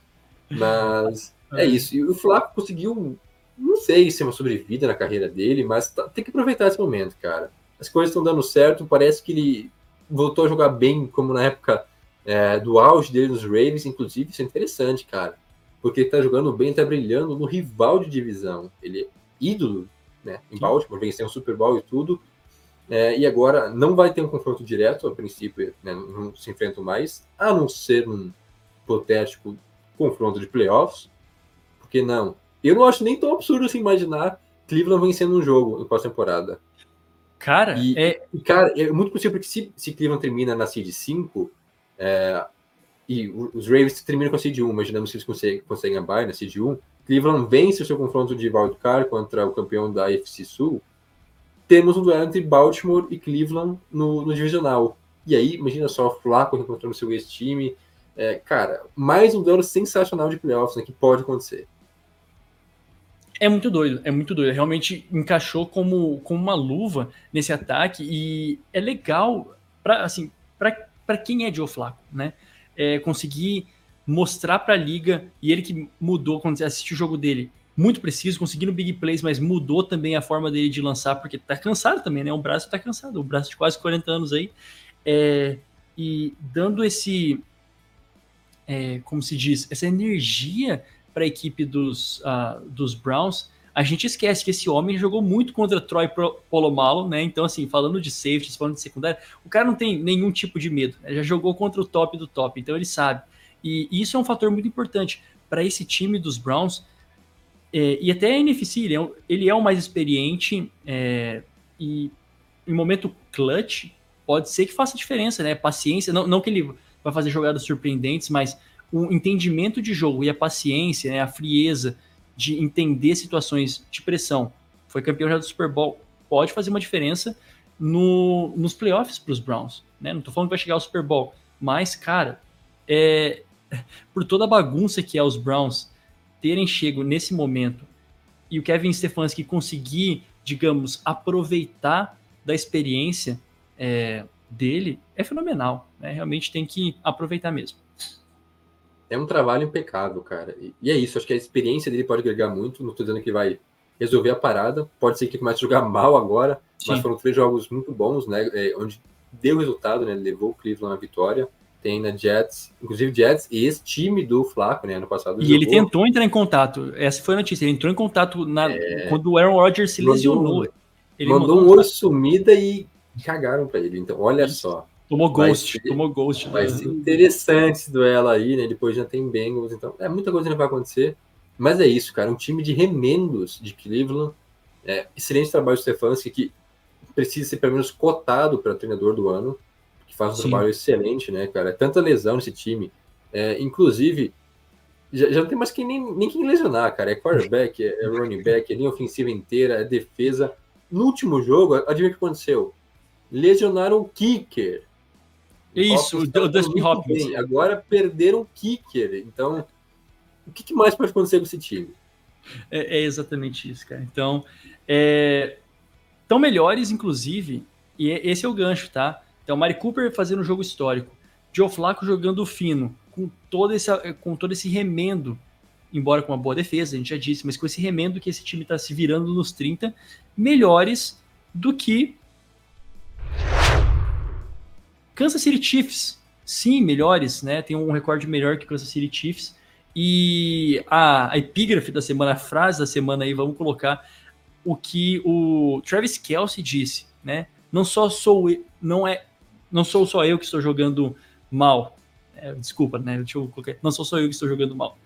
S2: Mas é, é isso. E o Flávio conseguiu não sei se é uma sobrevida na carreira dele, mas tá, tem que aproveitar esse momento, cara. As coisas estão dando certo, parece que ele voltou a jogar bem, como na época é, do auge dele nos Ravens, inclusive, isso é interessante, cara. Porque ele tá jogando bem, tá brilhando no rival de divisão. Ele é ídolo, né, em Baltimore, venceu um Super Bowl e tudo. É, e agora não vai ter um confronto direto, a princípio, né, não se enfrentam mais, a não ser um hipotético confronto de playoffs. Porque não? Eu não acho nem tão absurdo assim imaginar Cleveland vencendo um jogo em pós-temporada.
S1: Cara,
S2: e, é... E, cara, é muito possível que se, se Cleveland termina na seed 5, é, e os Ravens terminam com a seed 1, imaginamos que eles conseguem, conseguem a bye na seed 1, Cleveland vence o seu confronto de wildcard contra o campeão da AFC Sul, temos um duelo entre Baltimore e Cleveland no, no divisional. E aí, imagina só, o Flaco encontrando seu ex-time. É, cara, mais um duelo sensacional de playoffs né, que pode acontecer.
S1: É muito doido, é muito doido. Realmente encaixou como, como uma luva nesse ataque e é legal para assim, para quem é Joe Flacco, né? É, conseguir mostrar para a liga e ele que mudou quando você assistiu o jogo dele, muito preciso, conseguindo big plays, mas mudou também a forma dele de lançar, porque tá cansado também, né? O braço tá cansado, o braço de quase 40 anos aí. É, e dando esse, é, como se diz, essa energia para a equipe dos, uh, dos Browns, a gente esquece que esse homem jogou muito contra Troy Polomalo, né? Então, assim, falando de safety, falando de secundária, o cara não tem nenhum tipo de medo. Né? Já jogou contra o top do top, então ele sabe. E, e isso é um fator muito importante para esse time dos Browns. É, e até a NFC, ele é, ele é o mais experiente é, e em momento clutch, pode ser que faça diferença, né? Paciência, não, não que ele vai fazer jogadas surpreendentes, mas o entendimento de jogo e a paciência, né, a frieza de entender situações de pressão. Foi campeão já do Super Bowl, pode fazer uma diferença no, nos playoffs para os Browns. Né? Não estou falando que vai chegar ao Super Bowl, mas, cara, é, por toda a bagunça que é os Browns terem chego nesse momento e o Kevin Stefanski conseguir, digamos, aproveitar da experiência é, dele, é fenomenal. Né? Realmente tem que aproveitar mesmo
S2: é um trabalho impecável, cara. E, e, é isso, acho que a experiência dele pode agregar muito. Não estou dizendo que vai resolver a parada. Pode ser que comece a jogar mal agora, Sim. mas foram três jogos muito bons, né? É, onde deu resultado, né? Levou o Cleveland à vitória. Tem na Jets, inclusive Jets e esse time do Flaco, né? Ano passado.
S1: E jogou. ele tentou entrar em contato. Essa foi a notícia. Ele entrou em contato na, é... quando o Aaron Rodgers se mandou, lesionou.
S2: Ele mandou, mandou um olho sumida e cagaram para ele. Então, olha só.
S1: Tomou ghost, ser, tomou ghost.
S2: Vai ser interessante esse duelo aí, né? Depois já tem Bengals, então é muita coisa que vai acontecer. Mas é isso, cara. Um time de remendos de Cleveland. É, excelente trabalho do Stefanski, que precisa ser pelo menos cotado para treinador do ano, que faz um Sim. trabalho excelente, né, cara? É tanta lesão nesse time. É, inclusive, já, já, não tem mais que nem, nem quem lesionar, cara. É quarterback, é, é running back, é linha ofensiva inteira, é defesa. No último jogo, adivinha o que aconteceu? Lesionaram o kicker.
S1: Isso, o Dustin Hopkins.
S2: Bem. Agora perderam o kicker. Então, o que mais pode acontecer com esse time?
S1: É, é exatamente isso, cara. Então, é, tão melhores, inclusive, e é, esse é o gancho, tá? Então, Mari Cooper fazendo um jogo histórico, Joe Flacco jogando fino, com todo esse, com todo esse remendo, embora com uma boa defesa, a gente já disse, mas com esse remendo que esse time está se virando nos 30, melhores do que Kansas City Chiefs, sim, melhores, né? Tem um recorde melhor que Kansas City Chiefs. E a, a epígrafe da semana, a frase da semana aí, vamos colocar o que o Travis Kelsey disse, né? Não só sou não é, não sou só eu que estou jogando mal. É, desculpa, né? Deixa eu colocar. Não sou só eu que estou jogando mal.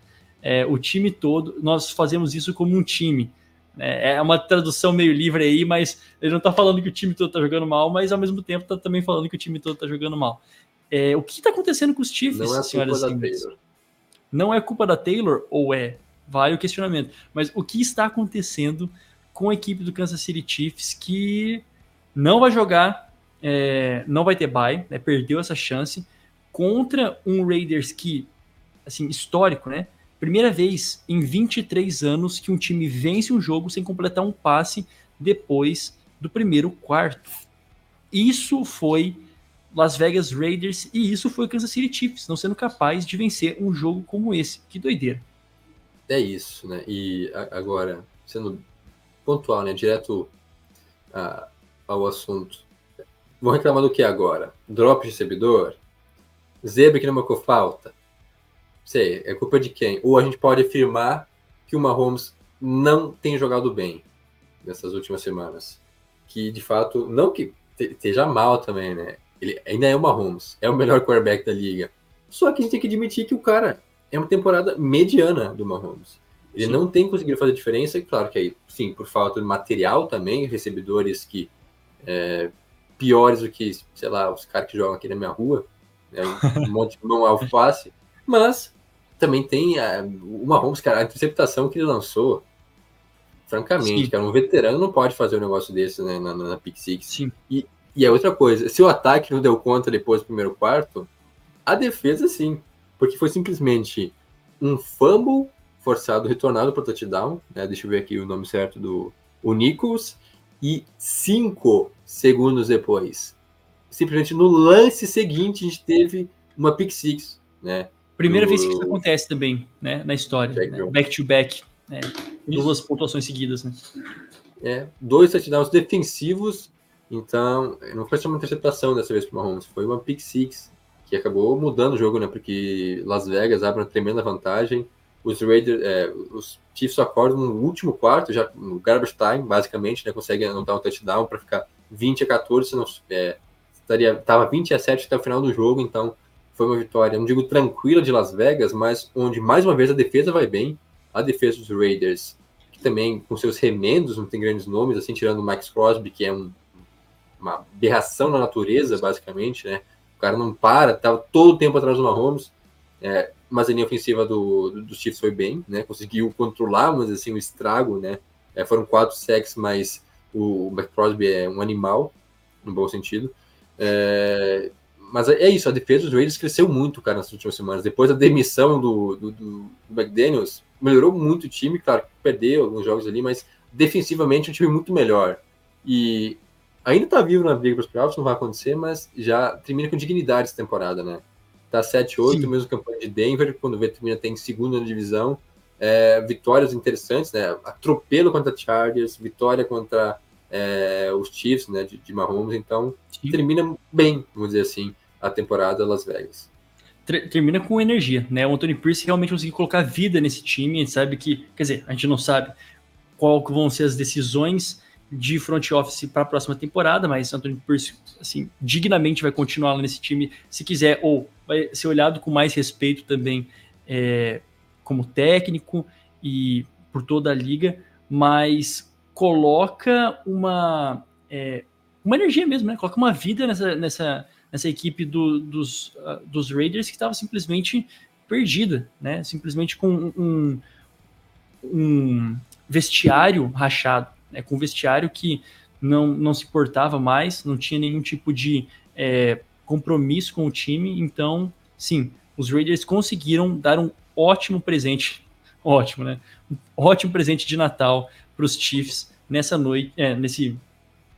S1: É, o time todo, nós fazemos isso como um time. É, é uma tradução meio livre aí, mas ele não está falando que o time todo está jogando mal, mas ao mesmo tempo está também falando que o time todo está jogando mal. É, o que está acontecendo com os Chiefs,
S2: não é senhoras e senhores?
S1: Não é culpa da Taylor ou é? Vale o questionamento. Mas o que está acontecendo com a equipe do Kansas City Chiefs que não vai jogar, é, não vai ter bye, né, perdeu essa chance contra um Raiders que, assim, histórico, né? Primeira vez em 23 anos que um time vence um jogo sem completar um passe depois do primeiro quarto. Isso foi Las Vegas Raiders e isso foi Kansas City Chiefs, não sendo capaz de vencer um jogo como esse. Que doideira.
S2: É isso, né? E agora, sendo pontual, né? Direto a, ao assunto. Vão reclamar do que agora? Drop de recebedor? Zebra que não marcou falta? Sei, é culpa de quem? Ou a gente pode afirmar que o Mahomes não tem jogado bem nessas últimas semanas. Que, de fato, não que esteja mal também, né? Ele ainda é o Mahomes, é o melhor quarterback da liga. Só que a gente tem que admitir que o cara é uma temporada mediana do Mahomes. Ele sim. não tem conseguido fazer diferença, e claro que aí, sim, por falta de material também, recebedores que é, piores do que, sei lá, os caras que jogam aqui na minha rua, né, um monte de mão alface, mas também tem a, o Mahomes, cara, a interceptação que ele lançou, francamente, Sim. cara, um veterano não pode fazer um negócio desse né, na, na, na Pick Six.
S1: Sim.
S2: E, e é outra coisa, se o ataque não deu conta depois do primeiro quarto, a defesa sim, porque foi simplesmente um fumble forçado, retornado para touchdown, né, deixa eu ver aqui o nome certo do o Nichols, e cinco segundos depois, simplesmente no lance seguinte, a gente teve uma pick six, né?
S1: Primeira vez que isso acontece também, né, na história. Né? Back to back. Né? Duas pontuações seguidas, né?
S2: É, dois touchdowns defensivos. Então, não foi só uma interceptação dessa vez para o Mahomes, foi uma pick six que acabou mudando o jogo, né? Porque Las Vegas abre uma tremenda vantagem. Os Raiders, é, os Chiefs acordam no último quarto, já no garbage time, basicamente, né? Conseguem anotar um touchdown para ficar 20 a 14, não, é, estaria, tava 20 a 7 até o final do jogo, então foi uma vitória, não digo tranquila de Las Vegas, mas onde mais uma vez a defesa vai bem. A defesa dos Raiders, que também com seus remendos, não tem grandes nomes, assim, tirando o Max Crosby, que é um, uma aberração na natureza, basicamente, né? O cara não para, estava todo o tempo atrás do Mahomes. É, mas a linha ofensiva do, do, dos Chiefs foi bem, né? Conseguiu controlar, mas assim, o estrago, né? É, foram quatro sacks, mas o, o Max Crosby é um animal, no bom sentido. É, mas é isso, a defesa dos Raiders cresceu muito, cara, nas últimas semanas. Depois da demissão do, do, do McDaniels, melhorou muito o time, claro, perdeu alguns jogos ali, mas defensivamente é um time muito melhor. E ainda tá vivo na briga para os playoffs, não vai acontecer, mas já termina com dignidade essa temporada, né? Tá 7-8, mesmo campanha de Denver, quando vê termina tem segunda na divisão. É, vitórias interessantes, né? Atropelo contra Chargers, vitória contra é, os Chiefs, né, de, de Mahomes, então Sim. termina bem, vamos dizer assim, a temporada Las Vegas.
S1: Termina com energia, né? O Anthony Pierce realmente conseguiu colocar vida nesse time, a gente sabe que, quer dizer, a gente não sabe qual vão ser as decisões de front office para a próxima temporada, mas Anthony Pierce, assim, dignamente vai continuar lá nesse time, se quiser, ou vai ser olhado com mais respeito também é, como técnico e por toda a liga, mas coloca uma, é, uma energia mesmo, né? Coloca uma vida nessa, nessa, nessa equipe do, dos, uh, dos Raiders que estava simplesmente perdida, né? Simplesmente com um, um vestiário rachado, né? com um vestiário que não, não se portava mais, não tinha nenhum tipo de é, compromisso com o time. Então, sim, os Raiders conseguiram dar um ótimo presente, ótimo, né? Um ótimo presente de Natal para os Chiefs nessa noite, é, nesse,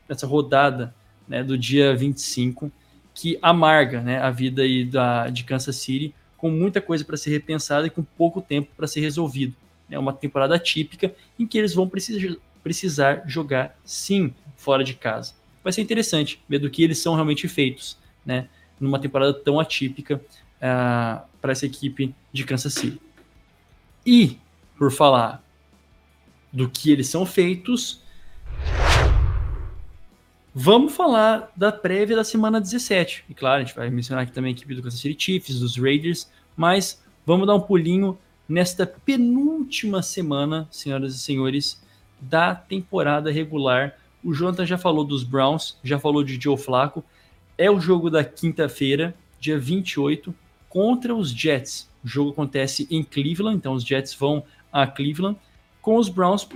S1: nessa rodada né, do dia 25, que amarga né, a vida aí da, de Kansas City, com muita coisa para ser repensada e com pouco tempo para ser resolvido. É uma temporada típica em que eles vão precisar, precisar jogar sim fora de casa. Vai ser interessante ver do que eles são realmente feitos, né? Numa temporada tão atípica uh, ah, para essa equipe de Kansas City. E, por falar do que eles são feitos. Vamos falar da prévia da semana 17. E claro, a gente vai mencionar aqui também a equipe do Kansas City Chiefs, dos Raiders, mas vamos dar um pulinho nesta penúltima semana, senhoras e senhores, da temporada regular. O Jonathan já falou dos Browns, já falou de Joe Flacco. É o jogo da quinta-feira, dia 28, contra os Jets. O jogo acontece em Cleveland, então os Jets vão a Cleveland com os Browns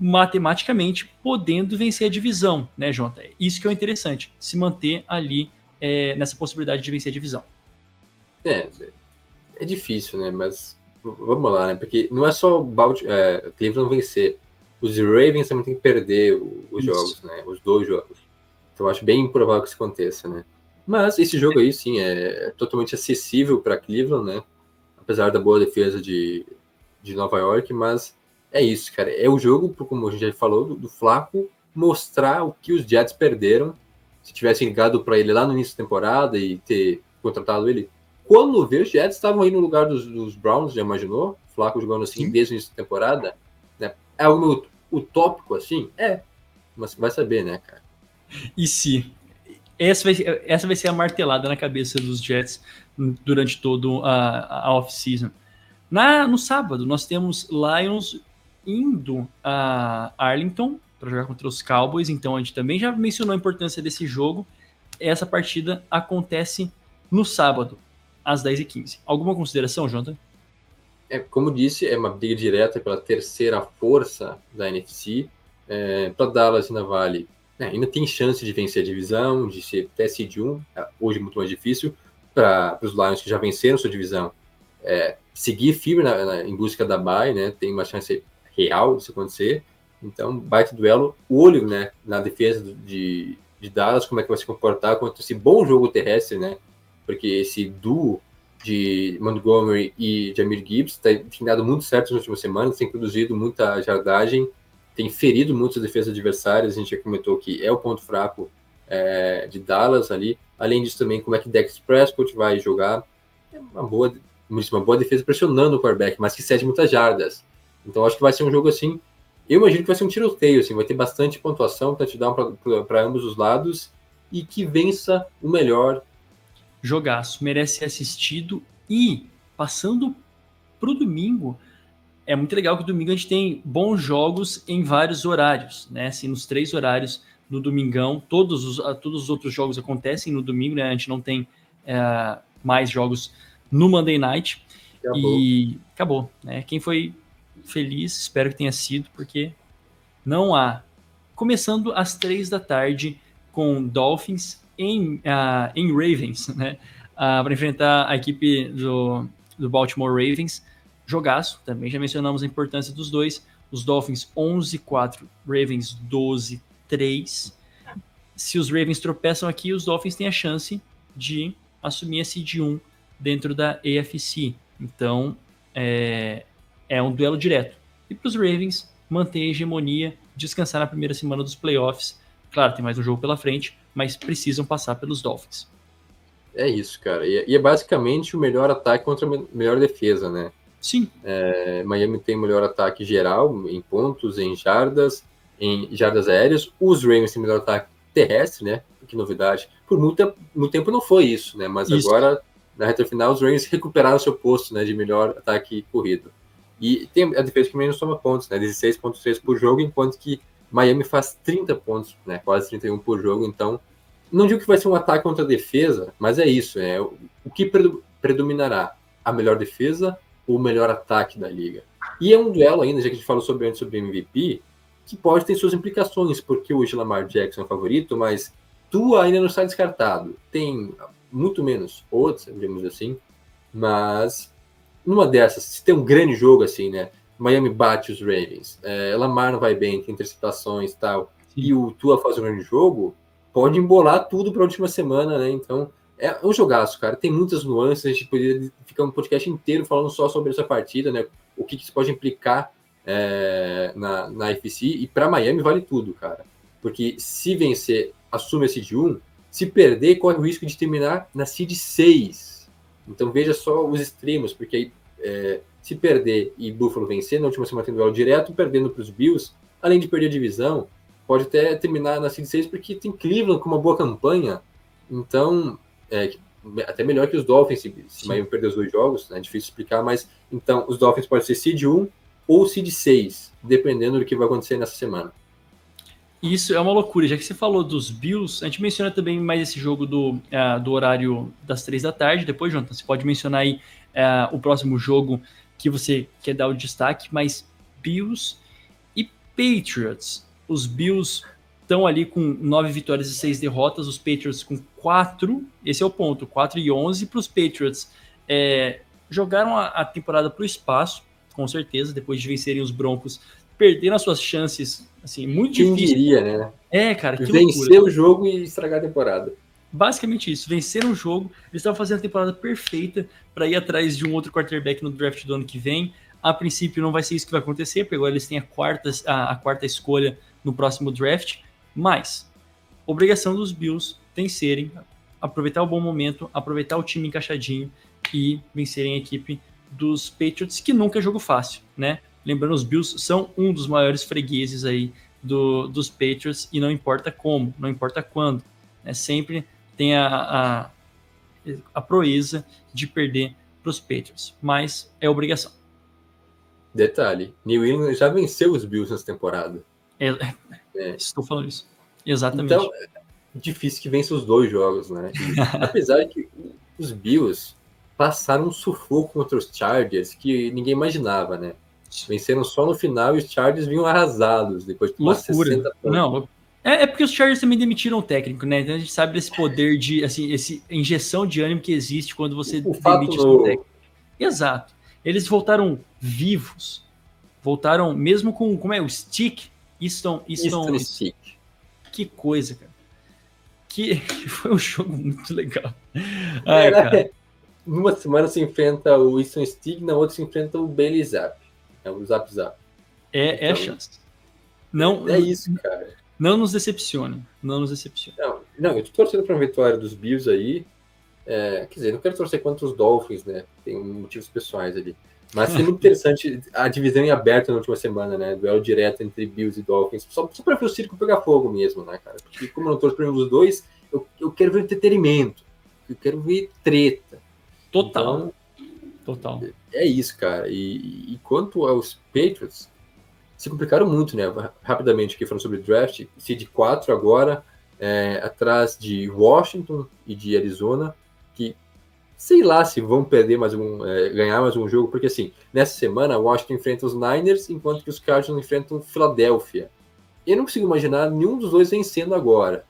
S1: matematicamente podendo vencer a divisão, né, Jonathan? Isso que é o interessante, se manter ali é, nessa possibilidade de vencer a divisão.
S2: É, é difícil, né? Mas vamos lá, né? Porque não é só o é, Cleveland vencer. Os Ravens também tem que perder os isso. jogos, né? Os dois jogos. Então eu acho bem improvável que isso aconteça, né? Mas esse jogo aí, sim, é totalmente acessível para Cleveland, né? Apesar da boa defesa de, de Nova York, mas é isso, cara. É o jogo, como a gente já falou, do, do Flaco mostrar o que os Jets perderam. Se tivessem ligado para ele lá no início da temporada e ter contratado ele. Quando vê, os Jets estavam aí no lugar dos, dos Browns, já imaginou? Flaco jogando assim Sim. desde o início da temporada. Né? É algo utópico assim? É. Mas vai saber, né, cara?
S1: E se? Essa vai, essa vai ser a martelada na cabeça dos Jets durante todo a, a off-season. no sábado, nós temos Lions indo a Arlington para jogar contra os Cowboys, então a gente também já mencionou a importância desse jogo. Essa partida acontece no sábado, às 10h15. Alguma consideração, Jonathan?
S2: É, como disse, é uma briga direta pela terceira força da NFC. É, para Dallas ainda vale, né, ainda tem chance de vencer a divisão, de ser até seed 1, é, hoje é muito mais difícil. Para os Lions que já venceram sua divisão, é, seguir firme na, na, em busca da bye, né, tem uma chance real disso acontecer. Então, baita duelo. Olho, né, na defesa de, de Dallas, como é que vai se comportar contra esse bom jogo terrestre, né? Porque esse duo de Montgomery e Jamir Gibbs tem dado muito certo nas últimas semanas, tem produzido muita jardagem, tem ferido muitas defesas adversárias, a gente já comentou que é o ponto fraco é, de Dallas ali. Além disso também, como é que Dex Prescott vai jogar. É uma boa, uma boa defesa pressionando o quarterback, mas que cede muitas jardas. Então acho que vai ser um jogo assim. Eu imagino que vai ser um tiroteio, assim, vai ter bastante pontuação, touchdown para ambos os lados e que vença o melhor.
S1: Jogaço, merece ser assistido e passando para o domingo, é muito legal que domingo a gente tem bons jogos em vários horários, né? Assim, nos três horários no domingão, todos os, todos os outros jogos acontecem no domingo, né? A gente não tem é, mais jogos no Monday Night. Acabou. E acabou, né? Quem foi feliz, espero que tenha sido, porque não há. Começando às três da tarde com Dolphins em, uh, em Ravens, né? Uh, para enfrentar a equipe do, do Baltimore Ravens. Jogaço, também já mencionamos a importância dos dois. Os Dolphins 11-4, Ravens 12-3. Se os Ravens tropeçam aqui, os Dolphins têm a chance de assumir a seed 1 dentro da AFC. Então, é, é um duelo direto. E para os Ravens, manter a hegemonia descansar na primeira semana dos playoffs. Claro, tem mais um jogo pela frente, mas precisam passar pelos Dolphins.
S2: É isso, cara. E, é basicamente o melhor ataque contra a melhor defesa, né?
S1: Sim.
S2: É, Miami tem o melhor ataque geral em pontos, em jardas, em jardas aéreas. Os Ravens têm o melhor ataque terrestre, né? Que novidade. Por muito, muito tempo não foi isso, né? Mas isso. agora, na reta final, os Ravens recuperaram seu posto né, de melhor ataque corrido. E tem a defesa que menos toma pontos, né? 16,3 por jogo, enquanto que Miami faz 30 pontos, né? Quase 31 por jogo. Então, não digo que vai ser um ataque contra a defesa, mas é isso. É o que predominará a melhor defesa ou o melhor ataque da liga. E é um duelo ainda, já que a gente falou sobre antes sobre MVP, que pode ter suas implicações, porque hoje Lamar Jackson é favorito, mas Tua ainda não está descartado. Tem muito menos outros, digamos assim, mas numa dessas, se tem um grande jogo assim, né? Miami bate os Ravens, é, Lamar não vai bem, tem interceptações e tal, Sim. e o Tua faz um grande jogo, pode embolar tudo para a última semana, né? Então, é um jogaço, cara. Tem muitas nuances, a gente poderia ficar um podcast inteiro falando só sobre essa partida, né? O que, que isso pode implicar é, na, na FC, e para Miami vale tudo, cara. Porque se vencer, assume a seed 1, se perder, corre o risco de terminar na seed 6. Então veja só os extremos, porque aí é, se perder e Buffalo vencer, na última semana tem duelo direto, perdendo para os Bills, além de perder a divisão, pode até terminar na seed 6 porque tem Cleveland com uma boa campanha. Então, é, até melhor que os Dolphins, se, se Miami perder os dois jogos, né, é difícil explicar, mas então os Dolphins podem ser seed 1 ou seed 6, dependendo do que vai acontecer nessa semana.
S1: Isso é uma loucura. Já que você falou dos Bills, a gente menciona também mais esse jogo do, uh, do horário das três da tarde. Depois, Jonathan, você pode mencionar aí uh, o próximo jogo que você quer dar o destaque, mas Bills e Patriots. Os Bills estão ali com nove vitórias e seis derrotas, os Patriots com quatro. Esse é o ponto, 4 e 11 para os Patriots. É, jogaram a, a temporada para o espaço, com certeza, depois de vencerem os Broncos perderam as suas chances, assim, muito Quem difícil.
S2: diria, né?
S1: É, cara,
S2: que Vencer loucura. o jogo e estragar a temporada.
S1: Basicamente isso, venceram o jogo, eles estavam fazendo a temporada perfeita para ir atrás de um outro quarterback no draft do ano que vem. A princípio não vai ser isso que vai acontecer, porque agora eles têm a quarta, a, a quarta escolha no próximo draft, mas obrigação dos Bills tem serem aproveitar o bom momento, aproveitar o time encaixadinho e vencerem a equipe dos Patriots, que nunca é jogo fácil, né? Lembrando, os Bills são um dos maiores fregueses aí do, dos Patriots e não importa como, não importa quando. Né? Sempre tem a, a, a proeza de perder para os Patriots, mas é obrigação.
S2: Detalhe, New England já venceu os Bills nessa temporada.
S1: É, é. Estou falando isso. Exatamente.
S2: Então, é difícil que vença os dois jogos, né? E, apesar de que os Bills passaram um sufoco contra os Chargers que ninguém imaginava, né? Venceram só no final e os Chargers vinham arrasados depois de
S1: Loucura. 60 pontos. Não, é, é, porque os Chargers também demitiram o técnico, né? Então a gente sabe desse poder de, assim, esse injeção de ânimo que existe quando você o demite o técnico. Exato. Eles voltaram vivos. Voltaram mesmo com, como é, o Stick? Easton, Easton, Easton Stick. Que coisa, cara. Que, foi um jogo muito legal.
S2: Ai, é, cara. Numa semana se enfrenta o Easton Stick, na outra se enfrenta o Bailey Zapp. É o Zap Zap.
S1: É, é a chance. Não,
S2: é isso, cara.
S1: Não nos decepcione. Não nos decepcione.
S2: Não, não eu tô torcendo para uma vitória dos Bills aí. É, quer dizer, não quero torcer contra os Dolphins, né? Tem motivos pessoais ali. Mas foi muito interessante a divisão em aberto na última semana, né? Duelo direto entre Bills e Dolphins. Só, só para ver o circo pegar fogo mesmo, né, cara? Porque como eu não torço para nenhum dos dois, eu, eu quero ver entretenimento. Eu quero ver treta.
S1: Total. Então, Total
S2: é isso, cara. E, e, quanto aos Patriots, se complicaram muito, né? Rapidamente aqui falando sobre draft, seed 4 agora, é, atrás de Washington e de Arizona, que sei lá se vão perder mais um, é, ganhar mais um jogo, porque assim, nessa semana Washington enfrenta os Niners, enquanto que os Cardinals enfrentam Philadelphia. Eu não consigo imaginar nenhum dos dois vencendo agora.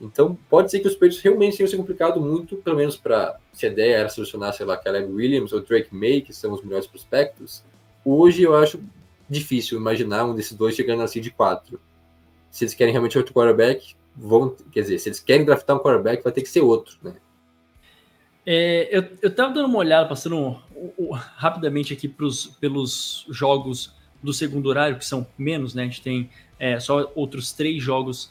S2: Então, pode ser que os Patriots realmente tenham se complicado muito, pelo menos para se a ideia era solucionar, sei lá, Caleb Williams ou Drake May, que são os melhores prospectos. Hoje eu acho difícil imaginar um desses dois chegando assim de quatro. Se eles querem realmente outro quarterback, vão, quer dizer, se eles querem draftar um quarterback, vai ter que ser outro, né?
S1: É, eu, eu tava dando uma olhada, passando um, um, rapidamente aqui pros, pelos jogos do segundo horário, que são menos, né? A gente tem é, só outros três jogos,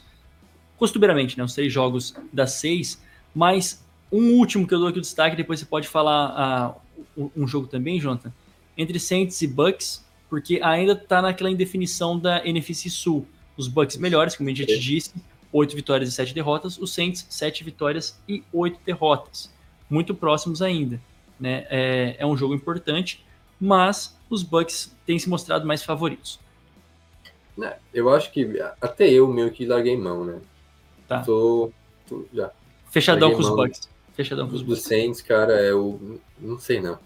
S1: costumeiramente, né? Os três jogos das seis, mas um último que eu dou aqui o destaque, depois você pode falar uh, um jogo também, Jonathan, entre Saints e Bucks, porque ainda está naquela indefinição da NFC Sul. Os Bucks melhores, como a gente disse, oito vitórias e sete derrotas, os Saints, sete vitórias e oito derrotas. Muito próximos ainda. Né? É, é um jogo importante, mas os Bucks têm se mostrado mais favoritos.
S2: É, eu acho que até eu meio que larguei mão, né?
S1: Tá.
S2: Tô, tô já.
S1: Fechadão com os Bucks. Fechadão com os
S2: Bucks. Saints, cara, eu não sei não.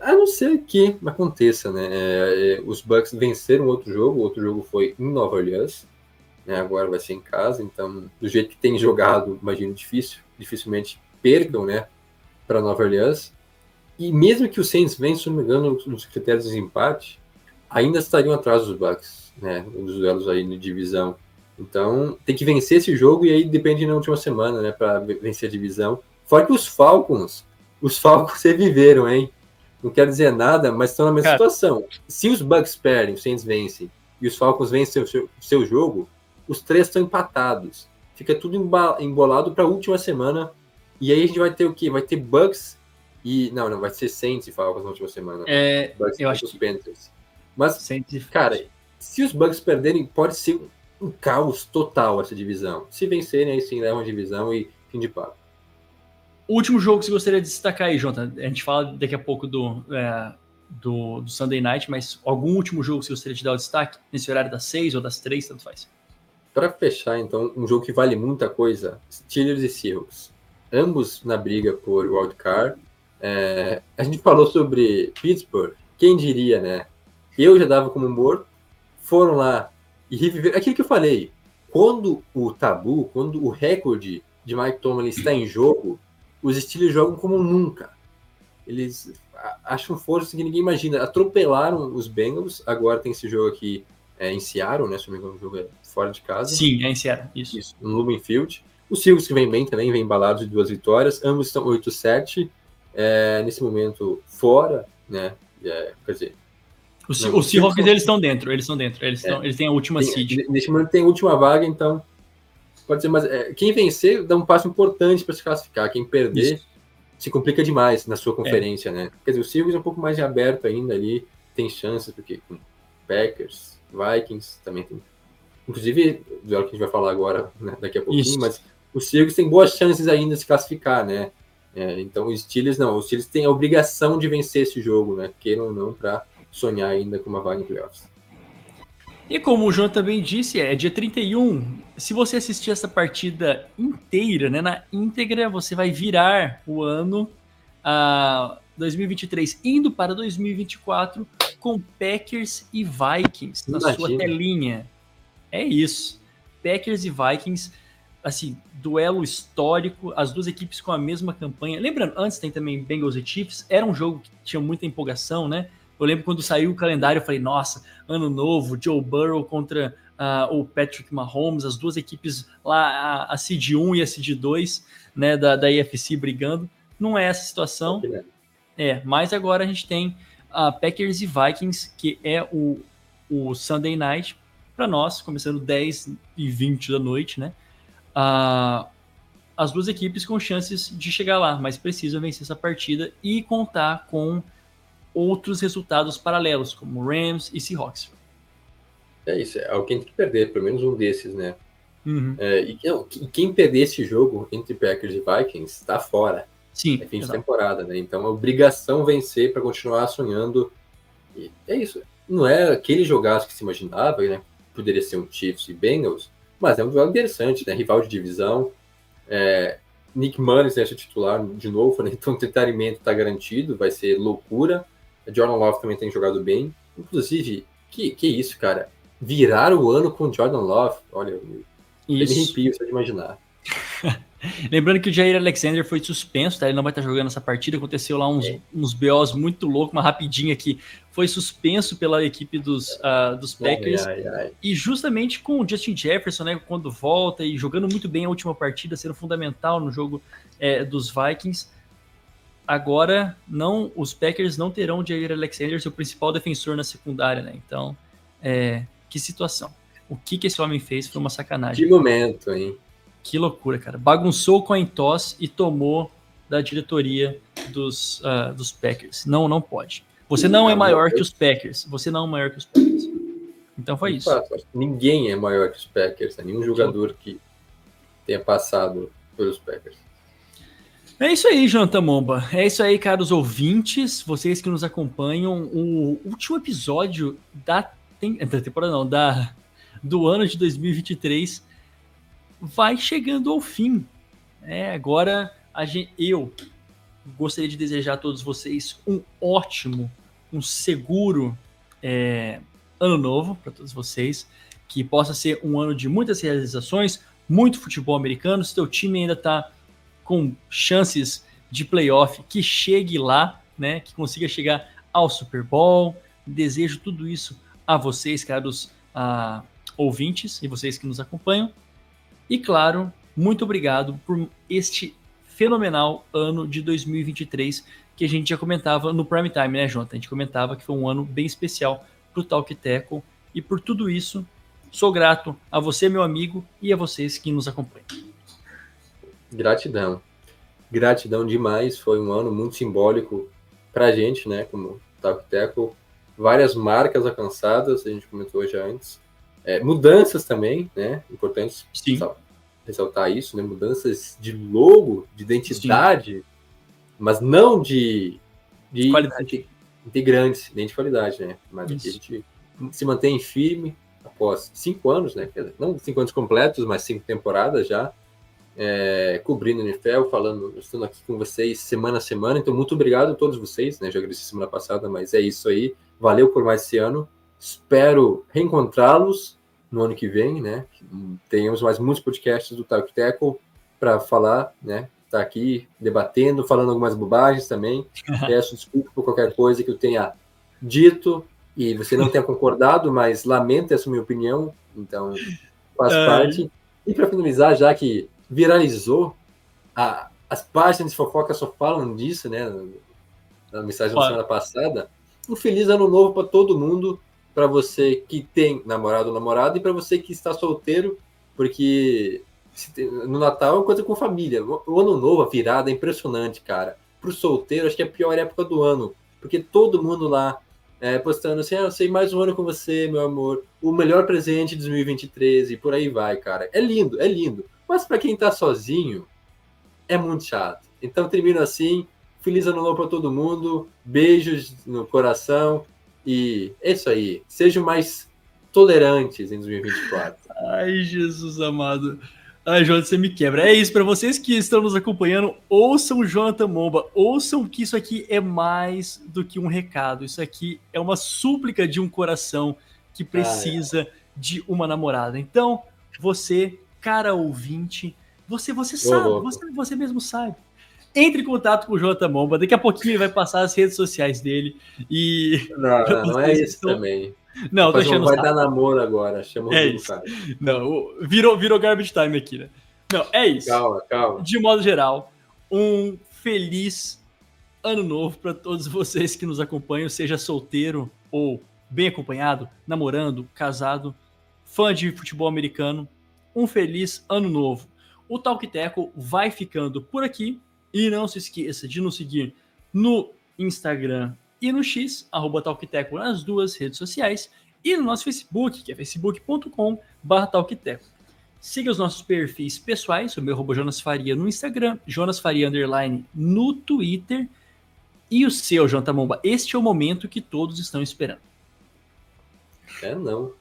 S2: A não ser que aconteça, né? É, é, os Bucks venceram outro jogo, o outro jogo foi em Nova Orleans, né? Agora vai ser em casa, então, do jeito que tem jogado, imagino difícil, dificilmente percam, né? Para Nova Orleans. E mesmo que o Saints vençam, se não me engano, nos critérios de empate, ainda estariam atrás dos Bucks, né? Nos duelos aí na divisão. Então, tem que vencer esse jogo e aí depende na última semana, né? Para vencer a divisão. Fora que os Falcons, os Falcons reviveram, hein? Não quero dizer nada, mas estão na mesma Cara. situação. Se os Bucks perdem, os Saints vencem, e os Falcons vencem o seu, seu jogo, os três estão empatados. Fica tudo embolado para a última semana. E aí a gente vai ter o quê? Vai ter Bucks e. Não, não, vai ser Saints e Falcons na última semana.
S1: É, Bucks eu acho
S2: os que... Panthers. Mas, cara, se os Bucks perderem, pode ser um caos total essa divisão. Se vencerem, aí sim levam a divisão e fim de papo.
S1: O último jogo que você gostaria de destacar aí, Jonathan, a gente fala daqui a pouco do, é, do, do, Sunday Night, mas algum último jogo que você gostaria de dar o destaque nesse horário das seis ou das três, tanto faz?
S2: Para fechar, então, um jogo que vale muita coisa, Steelers e Seahawks. Ambos na briga por wildcard. É, a gente falou sobre Pittsburgh, quem diria, né? Eu já dava como morto, foram lá e reviveram. Aquilo que eu falei, quando o tabu, quando o recorde de Mike Tomlin está em jogo, os Steelers jogam como nunca. Eles acham força que ninguém imagina. Atropelaram os Bengals. Agora tem esse jogo aqui é, em Seattle, né? Se não me engano, o jogo é fora de casa.
S1: Sim, é em Seattle. Isso. Isso
S2: no Lumen Field. Os Seahawks que vem bem também, vem embalados de duas vitórias. Ambos estão 8-7. É, nesse momento, fora, né? É, quer dizer.
S1: Os, não, os Seahawks, eles estão dentro. Eles estão dentro. Eles, é, eles têm a última tem, seed.
S2: Nesse momento tem a última vaga, então Pode ser, mas é, quem vencer dá um passo importante para se classificar. Quem perder Isso. se complica demais na sua conferência, é. né? Quer dizer, o Silvio é um pouco mais aberto ainda ali, tem chances, porque com Packers, Vikings também tem. Inclusive, do que a gente vai falar agora, né, daqui a pouquinho, Isso. mas o Silvio tem boas chances ainda de se classificar, né? É, então, os Steelers não, os Steelers têm a obrigação de vencer esse jogo, né? Queiram ou não, para sonhar ainda com uma vaga em playoffs.
S1: E como o João também disse, é dia 31. Se você assistir essa partida inteira, né, na íntegra, você vai virar o ano a 2023 indo para 2024 com Packers e Vikings na Imagina. sua telinha. É isso. Packers e Vikings, assim, duelo histórico, as duas equipes com a mesma campanha. Lembrando, antes tem também Bengals e Chiefs, era um jogo que tinha muita empolgação, né? Eu lembro quando saiu o calendário, eu falei, nossa, ano novo, Joe Burrow contra uh, o Patrick Mahomes, as duas equipes lá, a, a Seed 1 e a Seed 2, né, da, da AFC brigando. Não é essa situação. É, mas agora a gente tem uh, Packers e Vikings, que é o, o Sunday Night, para nós, começando 10 e 20 da noite, né? Uh, as duas equipes com chances de chegar lá, mas precisam vencer essa partida e contar com outros resultados paralelos, como Rams e Seahawks.
S2: É isso, é alguém tem que perder, pelo menos um desses, né?
S1: Uhum.
S2: É, e, não, quem perder esse jogo entre Packers e Vikings está fora.
S1: Sim.
S2: É fim exato. de temporada, né? Então é obrigação vencer para continuar sonhando. E é isso. Não é aquele jogaço que se imaginava, né? Poderia ser um Chiefs e Bengals, mas é um jogo interessante, né? Rival de divisão. É, Nick Mullins é titular de novo, né? Então o treinamento está garantido, vai ser loucura. Jordan Love também tem jogado bem. Inclusive, que, que isso, cara? Virar o ano com Jordan Love, olha, isso. me arrepio só de imaginar.
S1: Lembrando que o Jair Alexander foi suspenso, tá? Ele não vai estar jogando essa partida. Aconteceu lá uns, é. uns BOs muito loucos, uma rapidinha aqui. Foi suspenso pela equipe dos, uh, dos Packers. Ai, ai, ai. E justamente com o Justin Jefferson, né? Quando volta e jogando muito bem a última partida, sendo fundamental no jogo é, dos Vikings agora não os Packers não terão Jair Alexander, seu principal defensor na secundária, né? Então É, que situação. O que, que esse homem fez foi uma sacanagem.
S2: Que momento, hein?
S1: Que loucura, cara. Bagunçou com a Intos e tomou da diretoria dos, uh, dos Packers. Não, não pode. Você não é maior que os Packers. Você não é maior que os Packers. Então foi isso.
S2: Ninguém é maior que os Packers. Né? Nenhum jogador que tenha passado pelos Packers.
S1: É isso aí, Jonathan Momba. É isso aí, caros ouvintes, vocês que nos acompanham. O último episódio da, da temporada, não, da, do ano de 2023 vai chegando ao fim. É, agora gente, eu gostaria de desejar a todos vocês um ótimo, um seguro é, ano novo para todos vocês, que possa ser um ano de muitas realizações, muito futebol americano. Se teu time ainda está com chances de playoff, que chegue lá, né? Que consiga chegar ao Super Bowl. Desejo tudo isso a vocês, caros a, ouvintes e vocês que nos acompanham. E claro, muito obrigado por este fenomenal ano de 2023 que a gente já comentava no Prime Time, né, Jonathan? A gente comentava que foi um ano bem especial para o Talk Teco e por tudo isso, sou grato a você, meu amigo, e a vocês que nos acompanham.
S2: Gratidão. Gratidão demais. Foi um ano muito simbólico para a gente, né, como Talk Teco. Várias marcas alcançadas, a gente comentou já antes. É, mudanças também, né? Importantes
S1: Sim.
S2: ressaltar isso, né? Mudanças de logo, de identidade, Sim. mas não de, de
S1: qualidade.
S2: integrantes, nem de qualidade, né? Mas isso. a gente se mantém firme após cinco anos, né? Não cinco anos completos, mas cinco temporadas já. É, cobrindo o NFL, falando, estando aqui com vocês semana a semana. Então, muito obrigado a todos vocês, né? Já agradeci semana passada, mas é isso aí. Valeu por mais esse ano. Espero reencontrá-los no ano que vem, né? Tenhamos mais muitos podcasts do Talk Tackle para falar, né? Tá aqui debatendo, falando algumas bobagens também. Peço desculpa por qualquer coisa que eu tenha dito e você não tenha concordado, mas lamento essa minha opinião, então faz parte. E para finalizar, já que viralizou, a, as páginas de fofoca só falam disso, né? Na mensagem da semana passada. Um feliz ano novo para todo mundo para você que tem namorado ou namorada e para você que está solteiro, porque no Natal é uma coisa com família. O ano novo, a virada, é impressionante, cara. Para o solteiro, acho que é a pior época do ano, porque todo mundo lá é, postando assim: ah, eu sei mais um ano com você, meu amor, o melhor presente de 2023 e por aí vai, cara. É lindo, é lindo. Mas para quem está sozinho, é muito chato. Então termino assim. Feliz ano novo para todo mundo. Beijos no coração. E é isso aí. Sejam mais tolerantes em 2024.
S1: Ai, Jesus amado. Ai, Jonathan, você me quebra. É isso, para vocês que estão nos acompanhando, ouçam o Jonathan Momba, ouçam que isso aqui é mais do que um recado. Isso aqui é uma súplica de um coração que precisa ah, é. de uma namorada. Então, você, cara ouvinte, você, você sabe, você, você mesmo sabe entre em contato com o Jota Momba. Daqui a pouquinho ele vai passar as redes sociais dele. E.
S2: Não, não, não é isso estão... também.
S1: Não,
S2: tô achando. Vai dar namoro agora. Chama
S1: é. Cara. Não, virou, virou garbage time aqui, né? Não, é isso.
S2: Calma, calma.
S1: De modo geral, um feliz ano novo para todos vocês que nos acompanham, seja solteiro ou bem acompanhado, namorando, casado, fã de futebol americano. Um feliz ano novo. O Talk Teco vai ficando por aqui. E não se esqueça de nos seguir no Instagram e no X, arroba Talkteco nas duas redes sociais, e no nosso Facebook, que é facebook.com.br Talkteco. Siga os nossos perfis pessoais, o meu arroba Jonas Faria no Instagram, Jonas Faria Underline no Twitter, e o seu, João Tamomba. Este é o momento que todos estão esperando.
S2: É não.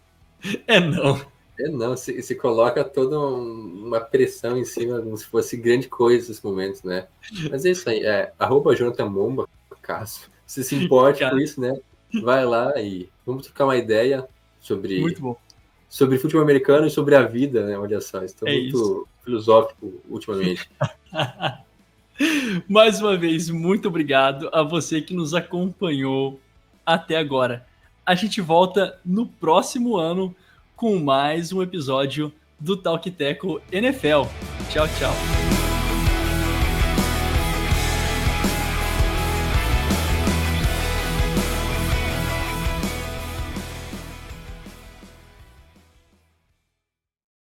S1: É não.
S2: É, não, se, se coloca toda uma pressão em cima, como se fosse grande coisa esses momentos, né? Mas é isso aí, é arroba Jonathan Momba, caso você se importe com isso, né? Vai lá e vamos trocar uma ideia sobre, sobre futebol americano e sobre a vida, né? Olha só, estou é muito isso. filosófico ultimamente.
S1: Mais uma vez, muito obrigado a você que nos acompanhou até agora. A gente volta no próximo ano com mais um episódio do Talk Teco NFL. Tchau, tchau.